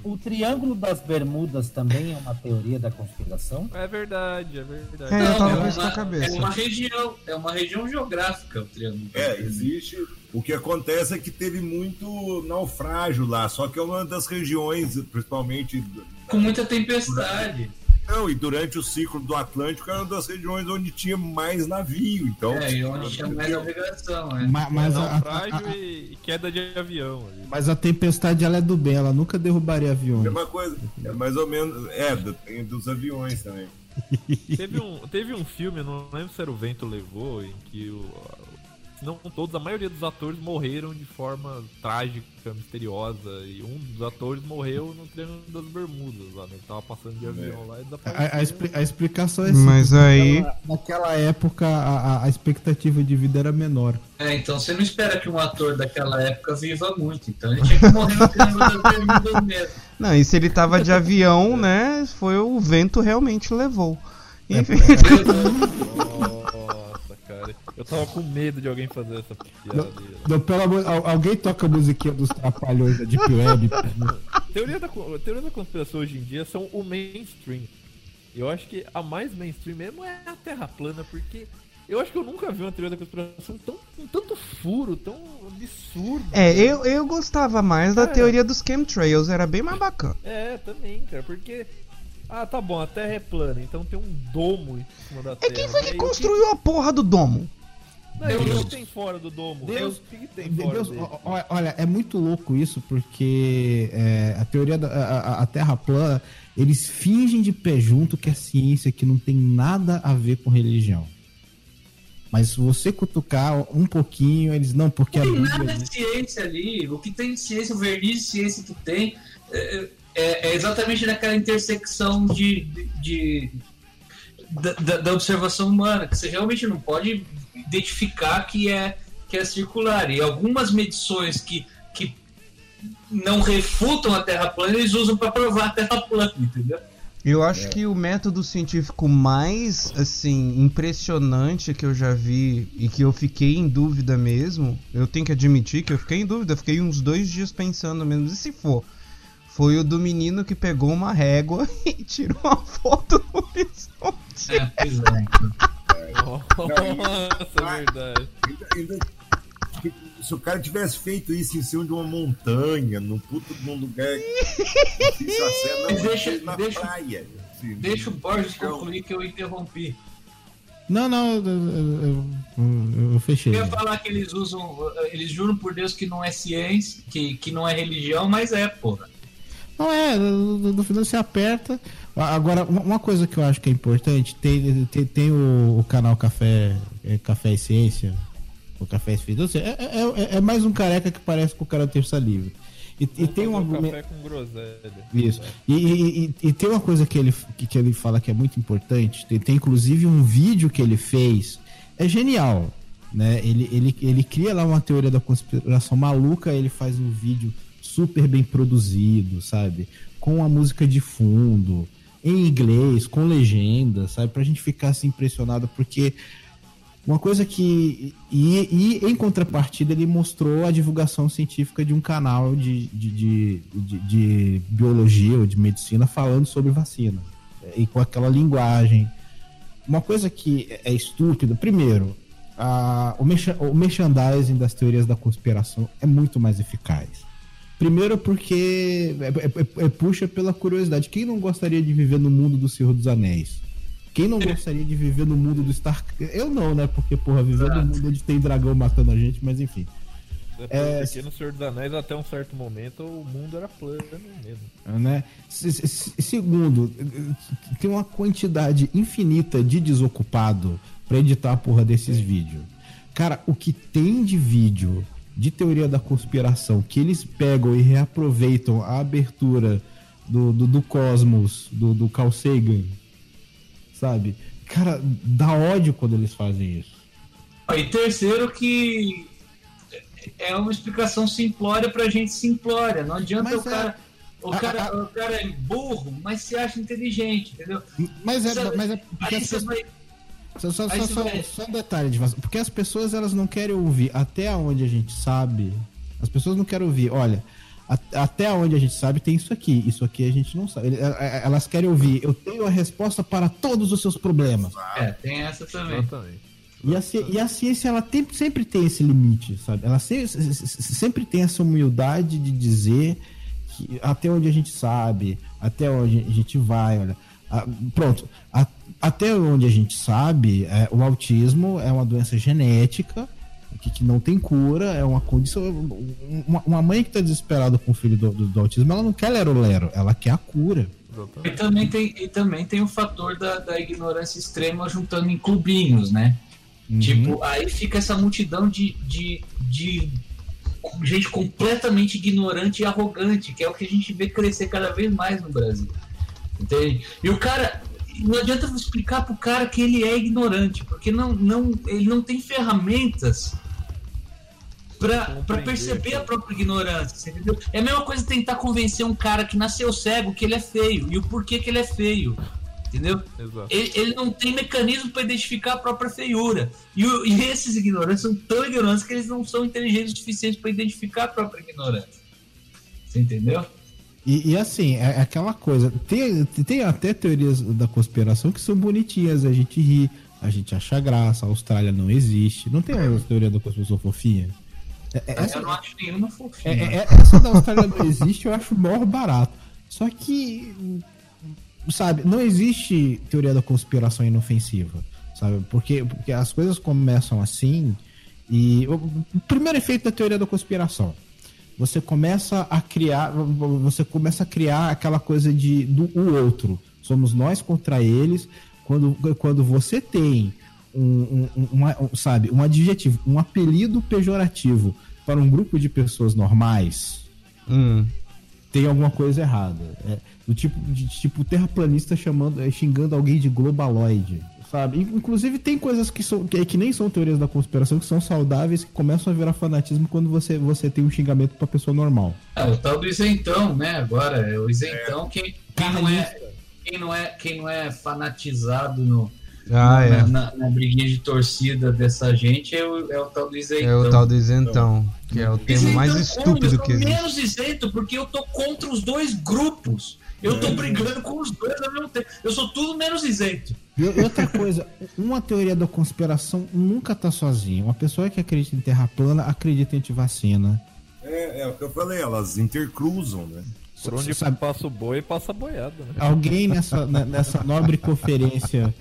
O Triângulo das Bermudas também é uma teoria da conspiração? É verdade, é verdade. É, eu tava com é isso na uma, cabeça. é uma região, é uma região geográfica o Triângulo. É, existe. O que acontece é que teve muito naufrágio lá, só que é uma das regiões, principalmente. Com muita tempestade. Não, e durante o ciclo do Atlântico era uma das regiões onde tinha mais navio. Então, É, e onde tinha mais navegação, né? Ma- Mas, a, a- a- e, queda de avião. ali. mas a tempestade ela é do bem, ela nunca derrubaria aviões. mesma coisa. É mais ou menos. É, depende dos aviões também. Teve um, teve um filme, não lembro se era o Vento Levou, em que o, não todos, a maioria dos atores morreram de forma trágica, misteriosa. E um dos atores morreu no Triângulo das Bermudas, lá, né? Ele tava passando de avião lá e desapareceu. A, a expli- a explicação é Mas simples. aí- Naquela, naquela época, a, a- expectativa de vida era menor. É, então você não espera que um ator daquela época viva muito. Então ele tinha que morrer no Triângulo das Bermudas mesmo. Não, e se ele tava de avião, né? Foi o vento realmente levou. Enfim. Nossa, cara. Eu tava com medo de alguém fazer essa piada. Não, pelo amor, al- alguém toca a musiquinha dos trapalhões da Deep Web. Teoria da, teoria da conspiração hoje em dia são o mainstream. Eu acho que a mais mainstream mesmo é a Terra plana, porque eu acho que eu nunca vi uma teoria da conspiração tão, com tanto furo, tão absurdo. É, eu, eu gostava mais da É. teoria dos chemtrails, era bem mais bacana. É, também, cara, porque. Ah, tá bom, a Terra é plana, então tem um domo em cima da É Terra. quem foi que construiu a porra do domo? Deus. que tem fora do domo? Deus. que tem De- fora Deus, olha, é muito louco isso, porque é, a teoria da a, a- a Terra plana, eles fingem de pé junto que é ciência que não tem nada a ver com religião. Mas se você cutucar um pouquinho, eles não, porque a Não tem Bíblia nada de ciência ali. O que tem de ciência, o verniz de ciência que tem, é, é- é exatamente naquela intersecção de, de- de- da- da observação humana, que você realmente não pode identificar que é, que é circular. E algumas medições que, que não refutam a Terra plana, eles usam para provar a Terra plana, entendeu? Eu acho que o método científico mais, assim, impressionante que eu já vi e que eu fiquei em dúvida mesmo, eu tenho que admitir que eu fiquei em dúvida, fiquei uns dois dias pensando mesmo, e se for? Foi o do menino que pegou uma régua e tirou uma foto do horizonte. É, pois é. Nossa, é verdade. Ainda, ainda- se o cara tivesse feito isso em cima de uma montanha, num puto de um lugar difícil acesso, não, Mas deixa- na deixa- praia. assim, Deixa o Borges Então, concluir que eu interrompi. Não, não, eu, eu- eu- eu- eu fechei. Eu ia falar que eles usam, eles juram por Deus que não é ciência, que, que não é religião, mas é, porra. Não é, no, final você aperta. Agora, uma coisa que eu acho que é importante, tem, tem, tem o, o canal Café, é, Café e Ciência, o Café e Ciência, é, é, é- é mais um careca que parece com o cara terça livre. E, e tem um argumento. café com groselha. Isso. E, e- e- e tem uma coisa que ele, que, que ele fala que é muito importante. Tem, tem inclusive um vídeo que ele fez. É genial. Né? Ele, ele, ele cria lá uma teoria da conspiração maluca. Ele faz um vídeo super bem produzido, sabe? Com a música de fundo, em inglês, com legenda, sabe? Pra gente ficar assim impressionado, porque uma coisa que. E, e em contrapartida, ele mostrou a divulgação científica de um canal de, de, de, de- de biologia ou de medicina falando sobre vacina. E com aquela linguagem. Uma coisa que é estúpida, primeiro, a, o merchandising das teorias da conspiração é muito mais eficaz. Primeiro porque é, é- é- puxa pela curiosidade. Quem não gostaria de viver no mundo do Senhor dos Anéis? Quem não gostaria de viver no mundo do Star... Eu não, né? Porque, porra, viver no Exato. mundo onde tem dragão matando a gente, mas enfim. É, porque no Senhor dos Anéis, até um certo momento, o mundo era plano mesmo. né? Se- se- Segundo, tem uma quantidade infinita de desocupado pra editar a porra desses vídeos. Cara, o que tem de vídeo de teoria da conspiração que eles pegam e reaproveitam a abertura do, do, do Cosmos, do, do Carl Sagan, sabe? Cara, dá ódio quando eles fazem isso. E terceiro que é uma explicação simplória pra gente simplória. Não adianta Mas o é- cara. O a- cara, a- o cara é burro, mas se acha inteligente, entendeu? Mas é, Sabe- mas é porque Aí você vai. Só, só, só, só- só um detalhe de. Porque as pessoas elas não querem ouvir até onde a gente sabe. As pessoas não querem ouvir, olha, a- até onde a gente sabe tem isso aqui. Isso aqui a gente não sabe. É- é- Elas querem ouvir, eu tenho a resposta para todos os seus problemas. É, tem essa também. Exatamente. E a, ci- e a ciência, ela tem- sempre tem esse limite, sabe? Ela se- se- se- sempre tem essa humildade de dizer que até onde a gente sabe, até onde a gente vai, olha. Ah, pronto, a- até onde a gente sabe, é, o autismo é uma doença genética que, que não tem cura, é uma condição. Uma, uma mãe que está desesperada com o filho do, do- do autismo, ela não quer lero-lero, ela quer a cura. E também tem, e também tem o fator da, da ignorância extrema juntando em clubinhos, né? Uhum. Tipo, aí fica essa multidão de, de, de gente completamente ignorante e arrogante, que é o que a gente vê crescer cada vez mais no Brasil. Entende? E o cara. Não adianta você explicar pro cara que ele é ignorante, porque não, não, ele não tem ferramentas Compreender, perceber a própria ignorância. entendeu? É a mesma coisa tentar convencer um cara que nasceu cego que ele é feio e o porquê que ele é feio. Entendeu? Ele, ele não tem mecanismo para identificar a própria feiura. E, e esses ignorantes são tão ignorantes que eles não são inteligentes o suficiente para identificar a própria ignorância. Você entendeu? E, e assim, é é aquela coisa. Tem, tem até teorias da conspiração que são bonitinhas, a gente ri, a gente acha graça, a Austrália não existe. Não tem a teoria da conspiração fofinha? É- é- essa, eu não acho nenhuma fofinha. é- é- essa da Austrália não existe, eu acho maior barato. Só que, sabe, não existe teoria da conspiração inofensiva, sabe? Porque, porque as coisas começam assim e o primeiro efeito da teoria da conspiração, você começa a criar, você começa a criar aquela coisa de do o outro. Somos nós contra eles. Quando, quando você tem um, um- um- uma- um, sabe, um adjetivo, um apelido pejorativo para um grupo de pessoas normais, Hum. tem alguma coisa errada. É, do tipo, de, tipo terraplanista chamando, é, xingando alguém de globaloide. Sabe? In- Inclusive tem coisas que, são, que, que nem são teorias da conspiração, que são saudáveis, que começam a virar fanatismo quando você, você tem um xingamento pra pessoa normal. É, o tal do isentão, né? Agora, é o isentão, quem, quem, não é, quem, não é, quem não é fanatizado no, Ah, na, é. na, na briguinha de torcida dessa gente é o, é o tal do isentão. É o tal do isentão, que é o termo mais estúpido que Eu tô existe. menos isento porque eu tô contra os dois grupos. Eu tô brigando com os dois ao mesmo tempo. Eu sou tudo menos isento. E outra coisa, uma teoria da conspiração nunca tá sozinha. Uma pessoa que acredita em terra plana acredita em antivacina. É, é o que eu falei, elas intercruzam, né? Por onde Sabe- passa o boi, passa a boiada, né? Alguém nessa, ne- nessa nobre conferência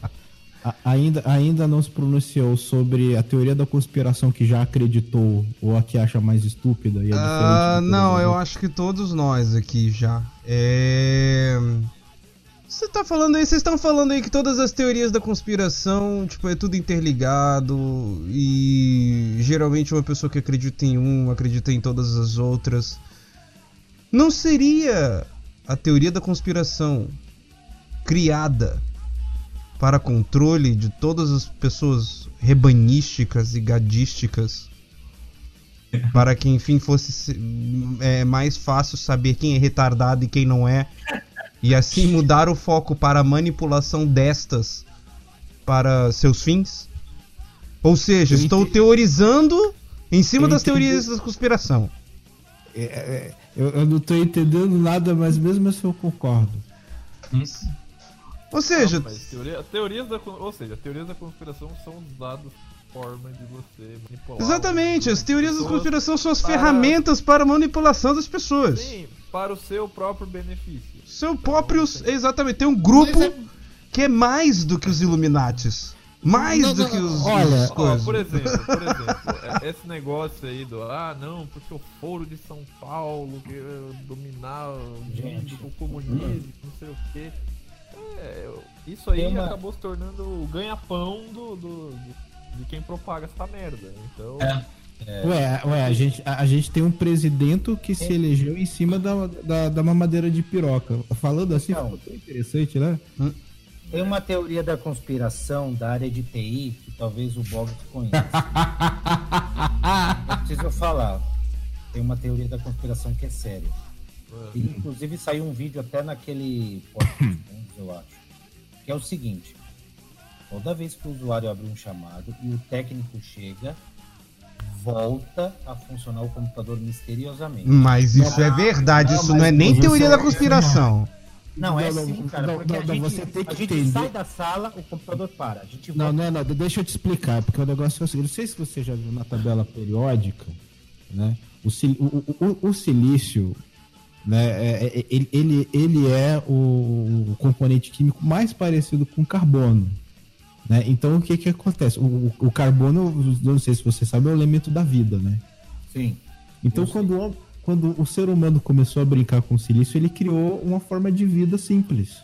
a- ainda, ainda não se pronunciou sobre a teoria da conspiração que já acreditou ou a que acha mais estúpida? E é Ah, não, eu acho que todos nós aqui já. É. Você tá falando aí, vocês estão falando aí que todas as teorias da conspiração, tipo, é tudo interligado e geralmente uma pessoa que acredita em um acredita em todas as outras. Não seria a teoria da conspiração criada para controle de todas as pessoas rebanísticas e gadísticas para que enfim fosse se- é, mais fácil saber quem é retardado e quem não é e assim mudar o foco para a manipulação destas para seus fins? Ou seja, Eu estou entendi. teorizando em cima Eu das entendi. teorias da conspiração. Eu, eu não tô entendendo nada, mas mesmo assim eu concordo. Ou seja, Mas teoria- teorias da, ou seja, teorias da conspiração são usadas forma de você manipular. exatamente, as teorias da conspiração são as para- ferramentas para a manipulação das pessoas. Sim, para o seu próprio benefício. Seu próprio. Exatamente, tem um grupo que é mais do que os Illuminates. Mais Não, do não, que os. olha, os Ó, por exemplo, por exemplo, é- esse negócio aí do ah não, porque o foro de São Paulo que eh, dominar o Gente. mundo, o comunismo, não sei o quê. É, isso aí uma- acabou se tornando o ganha-pão do, do- de, de quem propaga essa merda. Então, É. Ué, ué a, gente, a, a gente tem um presidente que se elegeu em cima da, da, da mamadeira de piroca. Falando assim, Não. ficou tão interessante, né? Tem uma teoria da conspiração da área de TI que talvez o Bog conheça. Não preciso falar. Tem uma teoria da conspiração que é séria. E, inclusive saiu um vídeo até naquele podcast, eu acho. Que é o seguinte: toda vez que o usuário abre um chamado e o técnico chega, volta a funcionar o computador misteriosamente. Mas isso é verdade, não, isso não é nem teoria da conspiração. Não, é Não, sim, não, cara. porque não, a gente, você tem que a gente entender. sai da sala, o computador para. A gente Não, volta. não, não, deixa eu te explicar, porque o negócio é o seguinte, não sei se você já viu na tabela periódica, né? O, o- o- o silício, né, é- é- ele, ele, ele é o, o componente químico mais parecido com carbono. Né? Então o que que acontece? O, o- o carbono, não sei se você sabe, é o elemento da vida, né? Sim. Então quando o, quando o ser humano começou a brincar com silício, ele criou uma forma de vida simples.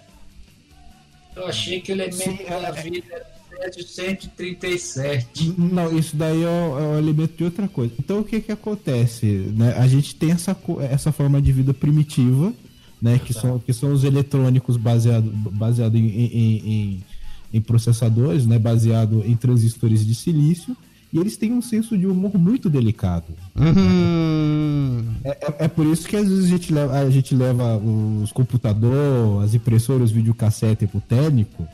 Eu achei que o elemento Sim, da é- vida era de 137. Não, isso daí é o, é o elemento de outra coisa. Então o que que acontece? Né? A gente tem essa, essa forma de vida primitiva, né? Que são, que são os eletrônicos baseados baseado em, em, em- em processadores, né? Baseado em transistores de silício. E eles têm um senso de humor muito delicado. Uhum. É, é- é por isso que às vezes a gente leva, a gente leva os computadores, as impressoras, videocassete pro técnico.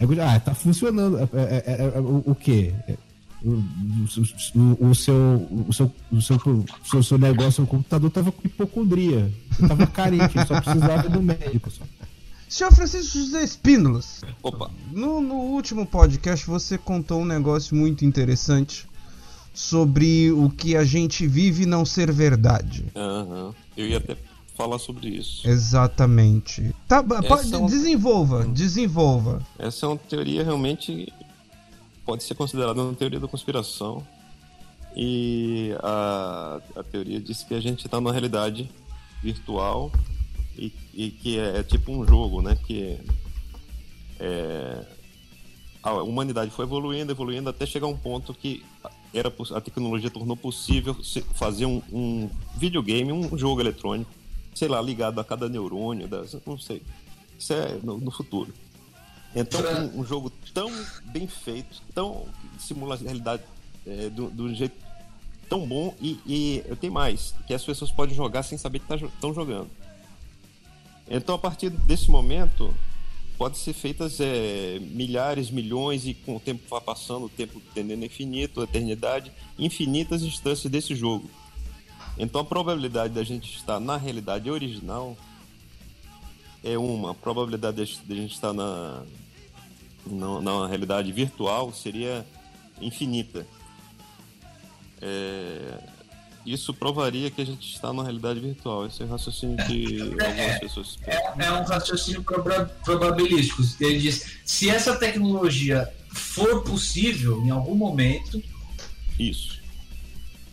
É ah, tá funcionando. É, é- é- é- o, o quê? O, o- o seu, o, seu, o, seu, o seu, seu negócio, o computador tava com hipocondria. Tava carente, só precisava do médico. Só. Senhor Francisco José Espínolas, Opa, no, no último podcast você contou um negócio muito interessante sobre o que a gente vive não ser verdade. aham. eu ia até falar sobre isso. Exatamente. Tá, pode, é um- desenvolva, desenvolva. Essa é uma teoria realmente pode ser considerada uma teoria da conspiração. E a, a teoria diz que a gente está numa realidade virtual e, e que é, é tipo um jogo, né? Que é, a humanidade foi evoluindo, evoluindo até chegar a um ponto que era a tecnologia tornou possível fazer um, um videogame, um jogo eletrônico, sei lá, ligado a cada neurônio, das, não sei. Isso é no, no futuro. Então, um, um jogo tão bem feito, tão simula a realidade é, do, do jeito tão bom e, e eu tenho mais, que as pessoas podem jogar sem saber que estão jogando. Então, a partir desse momento, pode ser feitas é, milhares, milhões e com o tempo vai passando, o tempo tendendo a infinito, a eternidade, infinitas instâncias desse jogo. Então, a probabilidade da gente estar na realidade original é uma, a probabilidade de a gente estar na, na, na realidade virtual seria infinita. É, isso provaria que a gente está na realidade virtual. Esse é o raciocínio que algumas pessoas. É um raciocínio proba- probabilístico. Ele diz: se essa tecnologia for possível em algum momento, Isso.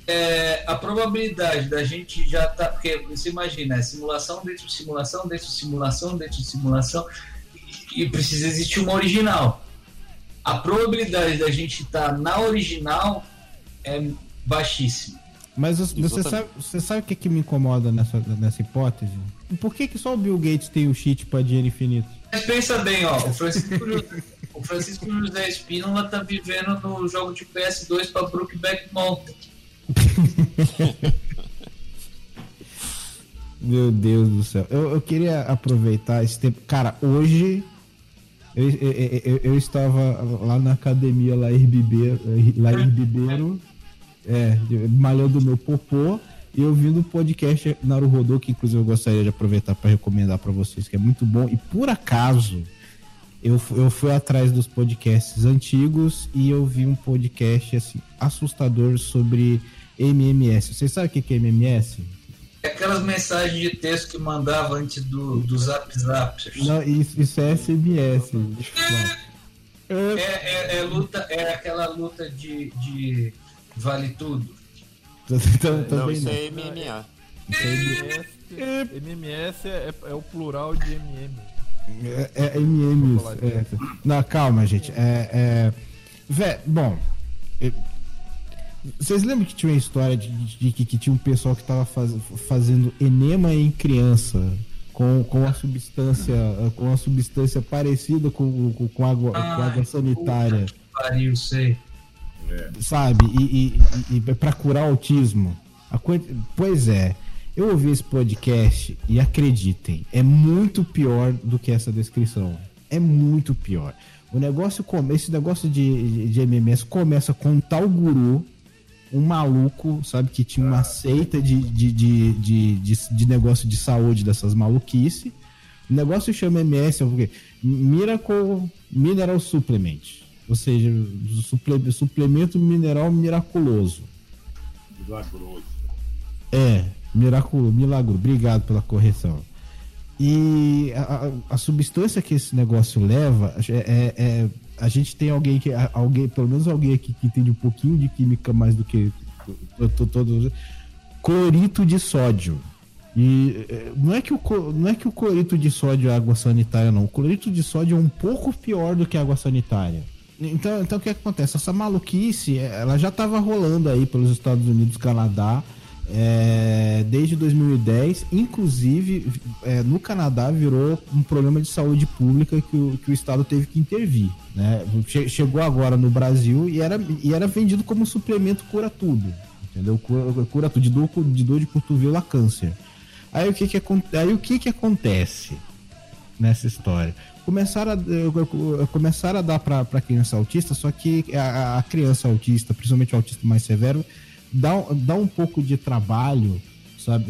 É, a probabilidade da gente já tá. Porque você imagina, é simulação dentro de simulação, dentro de simulação, dentro de simulação, e, e precisa existir uma original. A probabilidade da gente estar na original é baixíssima. Mas você Exatamente. sabe, você sabe o que, que me incomoda nessa, nessa hipótese? Por que, que só o Bill Gates tem o cheat para dinheiro infinito? Mas pensa bem, ó, o Francisco, José- o Francisco José Espínola tá vivendo no jogo de PS2 para Brookback Mountain. Meu Deus do céu. Eu, eu queria aproveitar esse tempo. Cara, hoje eu, eu, eu- eu estava lá na academia lá em Ribeiro, lá em Ribeiro é, malhando meu popô e ouvindo o podcast Naruhodô, que inclusive eu gostaria de aproveitar para recomendar para vocês, que é muito bom. E por acaso, eu, eu fui atrás dos podcasts antigos e eu vi um podcast assim, assustador sobre MMS. Vocês sabem o que é MMS? É Aquelas mensagens de texto que mandava antes do, do Zap Zap. Não, isso, isso é SMS. É, é, é luta, é aquela luta de, de vale tudo. Então, Não, também isso não. é MMA. MMS, MMS é, é o plural de MM. É, é MM. é. Não, calma, gente. É, é... Vé, bom. Vocês lembram que tinha uma história de, de que, que tinha um pessoal que tava faz- fazendo enema em criança com, com a substância com uma substância parecida com, com, com água, com água sanitária, Pariu, sei. sabe? E, e, e, para curar autismo. A coi- Pois é. Eu ouvi esse podcast e acreditem, é muito pior do que essa descrição. É muito pior. O negócio esse negócio de, de MMS começa com um tal guru, um maluco, sabe, que tinha uma seita de, de, de, de, de, de negócio de saúde dessas maluquice. O negócio chama MS, o quê? Miracle Mineral Supplement. Ou seja, suple- suplemento mineral miraculoso. Milagroso. É, miraculo, milagro. Obrigado pela correção. E a, a- a substância que esse negócio leva é, é- é- a gente tem alguém que alguém pelo menos alguém aqui que entende um pouquinho de química mais do que to- to- todos clorito de sódio. E eh, não é, que o, não é que o clorito de sódio é água sanitária, não. O clorito de sódio é um pouco pior do que água sanitária. Então, então o que acontece? Essa maluquice, eh, ela já estava rolando aí pelos Estados Unidos, Canadá, eh, desde 2010. Inclusive, eh, no Canadá virou um problema de saúde pública que o, que o Estado teve que intervir. Né? Che- Chegou agora no Brasil e era, e era vendido como suplemento cura tudo. Entendeu? Cura, cura tudo, de dor, de dor de cotovelo a câncer. Aí o que que, aí, o que, que acontece nessa história? Começaram a, eh, começaram a dar para criança autista, só que a, a criança autista, principalmente o autista mais severo, dá, dá um pouco de trabalho, sabe?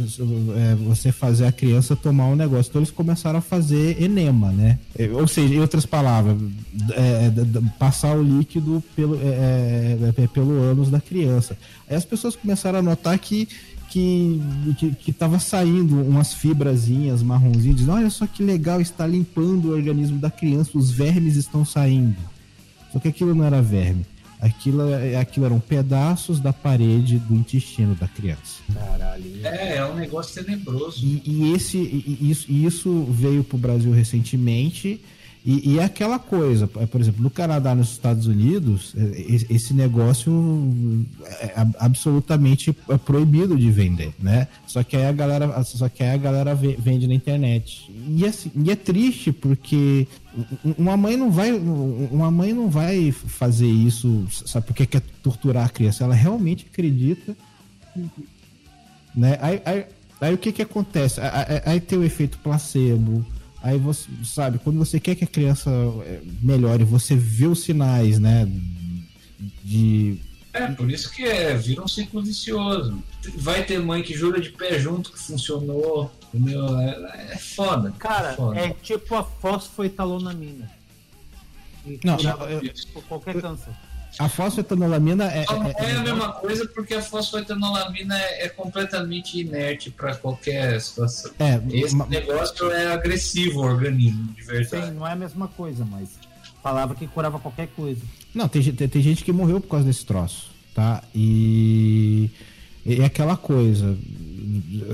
É, você fazer a criança tomar um negócio. Então eles começaram a fazer enema, né? É, Ou seja, em outras palavras, é, d- passar o líquido pelo, é, é, é, pelo ânus da criança. Aí as pessoas começaram a notar que que, que, que tava saindo umas fibrazinhas marronzinhas, dizendo, olha só que legal, está limpando o organismo da criança, os vermes estão saindo. Só que aquilo não era verme. Aquilo, é- aquilo eram pedaços da parede do intestino da criança. Caralho. É, é um negócio tenebroso. E, e esse, e- e isso, isso veio para o Brasil recentemente. E, e é aquela coisa, por exemplo, no Canadá, nos Estados Unidos, é, esse negócio é ab- absolutamente proibido de vender, né? Só que aí a galera, só que aí a galera ve- vende na internet. E, assim, e é triste porque uma mãe não vai, uma mãe não vai fazer isso, sabe? Porque quer torturar a criança. Ela realmente acredita né? Aí, aí, aí o que que acontece? Aí, aí- tem o efeito placebo. Aí você sabe, quando você quer que a criança eh, melhore, você vê os sinais, né? De. É, por isso que é, vira um ciclo vicioso. Vai ter mãe que jura de pé junto que funcionou. Entendeu? É, é foda. Cara, foda. é tipo a fosfoetalonamina. E Não, eu- por qualquer câncer. A fosfetanolamina é. Não é- é é- a mesma coisa porque a fosfetanolamina é, é completamente inerte para qualquer situação. é, Esse ma- negócio é agressivo ao organismo, de Sim, verdade. não é a mesma coisa, mas falava que curava qualquer coisa. Não, tem, tem, tem gente que morreu por causa desse troço, tá? E. É aquela coisa.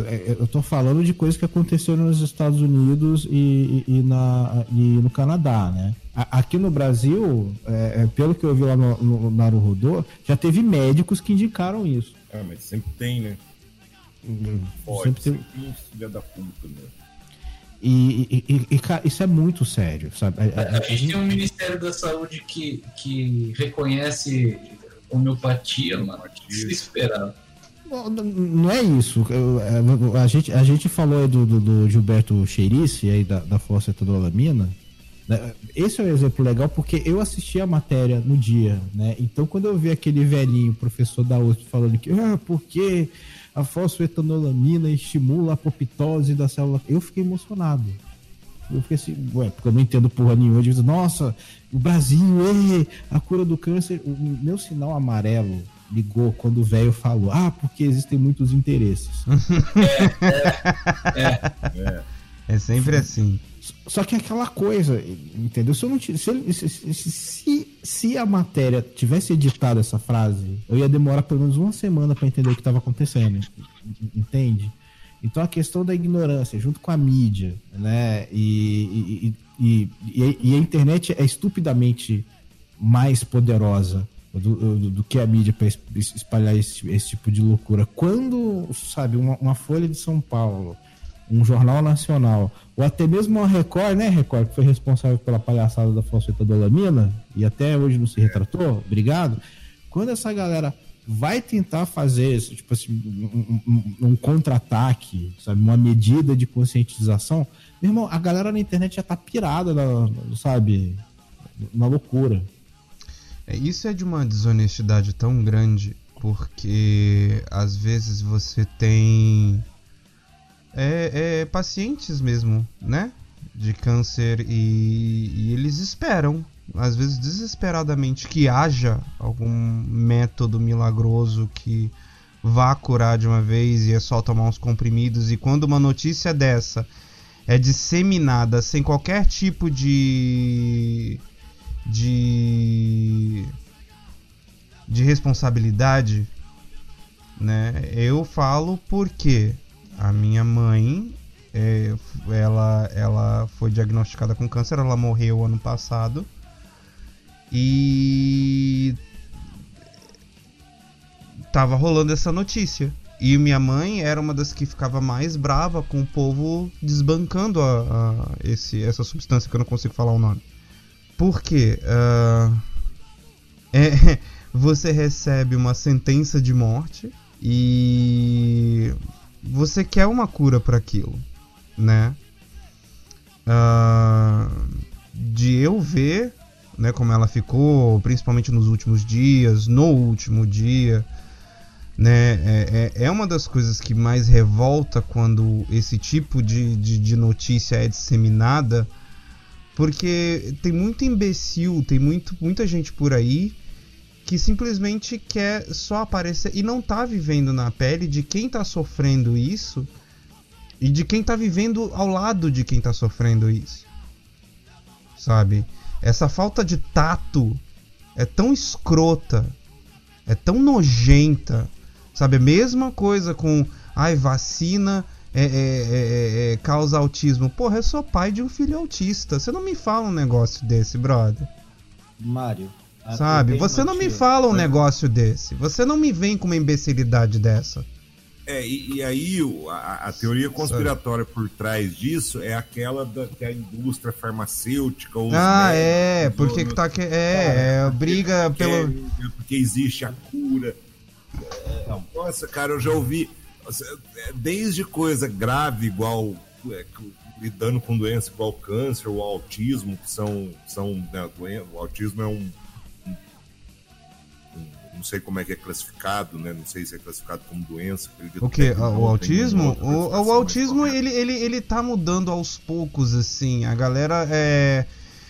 é- Eu tô falando de coisas que aconteceram nos Estados Unidos e, e- e na, e no Canadá, né? A- Aqui no Brasil, é, é, pelo que eu vi lá no, no Naruhodô, já teve médicos que indicaram isso. Ah, mas sempre tem, né? Pode, Sempre sempre, teve- tem filha da puta, né? E, e- e- e, isso é muito sério, sabe? A- a- A gente tem um Ministério da Saúde que, que reconhece homeopatia, mano. O que se esperava? Não, não- é isso. Eu- é, A gente, a gente falou aí do, do, do Gilberto Cheirice, aí da, da Força Etodolamina. né? Esse é um exemplo legal porque eu assisti a matéria no dia, né? Então, quando eu vi aquele velhinho, professor da USP, falando que ah, porque a fosfetanolamina estimula a apoptose da célula, eu fiquei emocionado. Eu fiquei assim, ué, porque eu não entendo porra nenhuma. Eu digo, nossa, o Brasil, ê, a cura do câncer. O meu sinal amarelo ligou quando o velho falou, ah, porque existem muitos interesses. É sempre assim. Só que é aquela coisa, entendeu? Se, eu não, se, se, se, a matéria tivesse editado essa frase, eu ia demorar pelo menos uma semana para entender o que estava acontecendo. Entende? Então a questão da ignorância, junto com a mídia, né? E, e, e, e- e a internet é estupidamente mais poderosa do, do- do que a mídia para espalhar esse, esse tipo de loucura. Quando, sabe, uma, uma Folha de São Paulo, um jornal nacional, ou até mesmo a Record, né, Record, que foi responsável pela palhaçada da falsetadolamina, e até hoje não se retratou, obrigado. Quando essa galera vai tentar fazer tipo assim, um, um- um contra-ataque, sabe, uma medida de conscientização, meu irmão, a galera na internet já tá pirada, na, sabe, na loucura. É, Isso é de uma desonestidade tão grande, porque às vezes você tem é, é, pacientes mesmo, né? De câncer e, e eles esperam, às vezes desesperadamente, que haja algum método milagroso que vá curar de uma vez e é só tomar uns comprimidos. E quando uma notícia dessa é disseminada sem qualquer tipo de de de responsabilidade né? Eu falo porque a minha mãe, é, ela, ela foi diagnosticada com câncer, ela morreu ano passado. E tava rolando essa notícia. E minha mãe era uma das que ficava mais brava com o povo desbancando a, a esse, essa substância que eu não consigo falar o nome. Por quê? Ah, é, você recebe uma sentença de morte e você quer uma cura para aquilo, né? Ah, de eu ver, né, como ela ficou, principalmente nos últimos dias, no último dia, né? É, é, é uma das coisas que mais revolta quando esse tipo de, de, de notícia é disseminada, porque tem muito imbecil, tem muito, muita gente por aí que simplesmente quer só aparecer e não tá vivendo na pele de quem tá sofrendo isso e de quem tá vivendo ao lado de quem tá sofrendo isso. Sabe? Essa falta de tato é tão escrota, é tão nojenta, sabe? A mesma coisa com, ai, vacina é, é, é, é, causa autismo. Porra, eu sou pai de um filho autista. Você não me fala um negócio desse, brother. Mário. Sabe? Você não me fala um Mas- negócio desse. Você não me vem com uma imbecilidade dessa. É, e, e aí o- a, a teoria conspiratória por trás disso é aquela da, que a indústria farmacêutica. os Ah, médicos, é. os Por que tá. Que... É, é, briga porque, pelo. porque existe a cura. É, Nossa, cara, eu já ouvi é, desde coisa grave igual é, lidando com doença igual câncer ou autismo, que são são né, doen- o autismo é um- não sei como é que é classificado, né? Não sei se é classificado como doença. O que? que O não, tem autismo? O, o autismo, ele, ele, ele tá mudando aos poucos, assim. A galera é.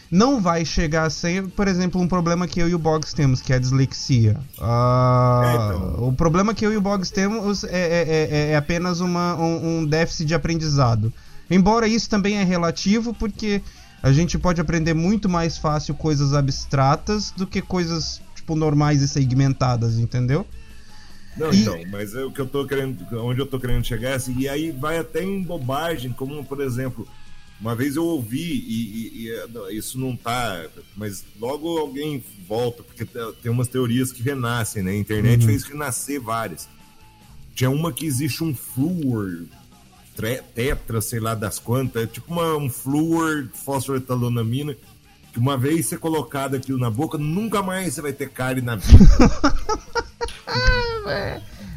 Não vai chegar a ser, por exemplo, um problema que eu e o Boggs temos, que é a dislexia. Ah, É, então. O problema que eu e o Boggs temos é, é- é- é apenas uma, um, um déficit de aprendizado. Embora isso também é relativo, porque a gente pode aprender muito mais fácil coisas abstratas do que coisas, tipo, normais e segmentadas, entendeu? Não, E- então, mas é o que eu tô querendo, onde eu tô querendo chegar é assim, e aí vai até em bobagem, como por exemplo, uma vez eu ouvi, e, e- e, é, isso não tá, mas logo alguém volta, porque te- tem umas teorias que renascem, né? A internet Uhum. fez renascer várias. Tinha uma que existe um flúor, tetra, sei lá das quantas, é tipo uma, um flúor fosfoetalonamina, que uma vez você colocado aquilo na boca, nunca mais você vai ter cárie na vida.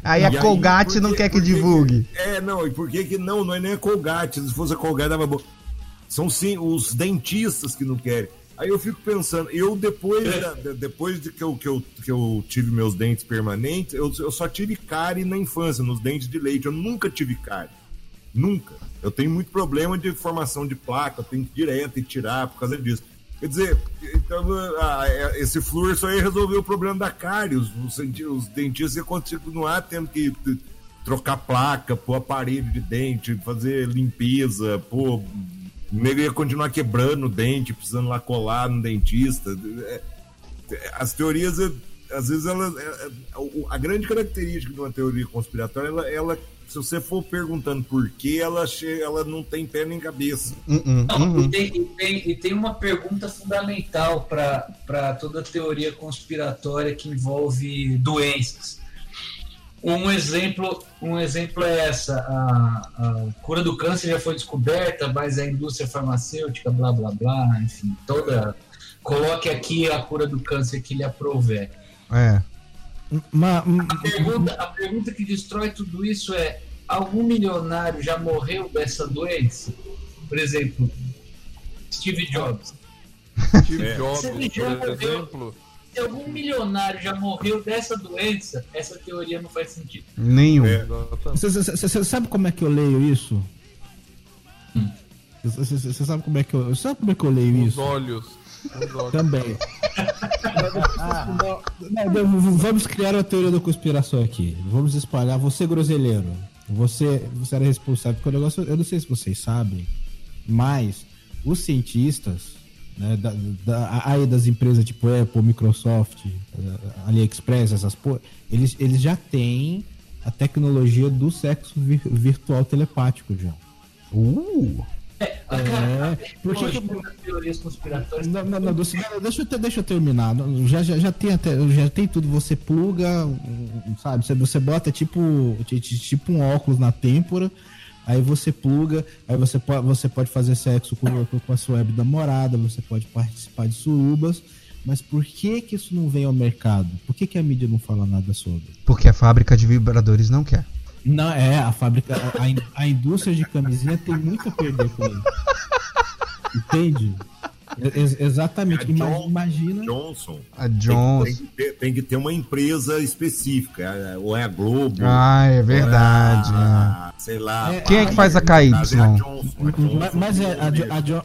Aí E a aí, Colgate por não que- quer que por que divulgue. É, não, e por que que não? Não é nem a Colgate. Se fosse a Colgate, dava bom. São sim os dentistas que não querem. Aí eu fico pensando, eu depois, da- da- depois de que eu, que, eu, que eu tive meus dentes permanentes, eu, eu só tive cárie na infância, nos dentes de leite. Eu nunca tive cárie. Nunca. Eu tenho muito problema de formação de placa, eu tenho que ir direto e tirar por causa disso. Quer dizer, então, ah, é- esse flúor só ia resolver o problema da cárie. Os, os, denti- os dentistas iam continuar tendo que trocar placa, pôr aparelho de dente, fazer limpeza, pôr. O ia continuar quebrando o dente, precisando lá colar no dentista. É, as teorias, às vezes, elas, é, a grande característica de uma teoria conspiratória, ela, ela, se você for perguntando por que, ela, ela não tem pé nem cabeça. Uhum, Não, uhum. e, tem, e, tem, e tem uma pergunta fundamental para toda teoria conspiratória que envolve doenças. Um exemplo, um exemplo é essa: a, a cura do câncer já foi descoberta, mas a indústria farmacêutica, blá blá blá, enfim, toda. Coloque aqui a cura do câncer que lhe aprouver. É. Ma- A pergunta, a pergunta que destrói tudo isso é: algum milionário já morreu dessa doença? Por exemplo, Steve Jobs. Steve É. Jobs, por morreu? exemplo. Se algum milionário já morreu dessa doença, essa teoria não faz sentido. Nenhum. É. Você sabe como é que eu leio isso? Você sabe como é que eu. Sabe como é que eu leio Os isso? olhos. Os olhos. Também. Não, vamos criar uma teoria da conspiração aqui. Vamos espalhar. Você, groselheiro. Você, você era responsável pelo negócio. Eu não sei se vocês sabem, mas os cientistas, né, da, da- aí das empresas tipo Apple, Microsoft, eh, AliExpress, essas porra, eles, eles já têm a tecnologia do sexo vir- virtual telepático, já. Uh! É, conspiratórias. Não, não, não, deixa, eu deixa eu terminar. Já, já, já, tem até, já tem tudo. Você pluga, sabe? Você, você bota tipo, ti- ti- tipo um óculos na têmpora. Aí você pluga, aí você pode, você pode fazer sexo com, com- com a sua web namorada, você pode participar de surubas. Mas por que que isso não vem ao mercado? Por que, que a mídia não fala nada sobre? Porque a fábrica de vibradores não quer. Não, é, a fábrica, a, a in- a indústria de camisinha tem muito a perder com isso. Entende? Ex- exatamente. A John- imagina. Johnson. A Tem, Jones. tem que ter, tem que ter uma empresa específica. é- Ou é a Globo. Ah, é verdade. é a- Sei lá. É, Quem é que faz a KY? é a Johnson, a Johnson Mas, mas é,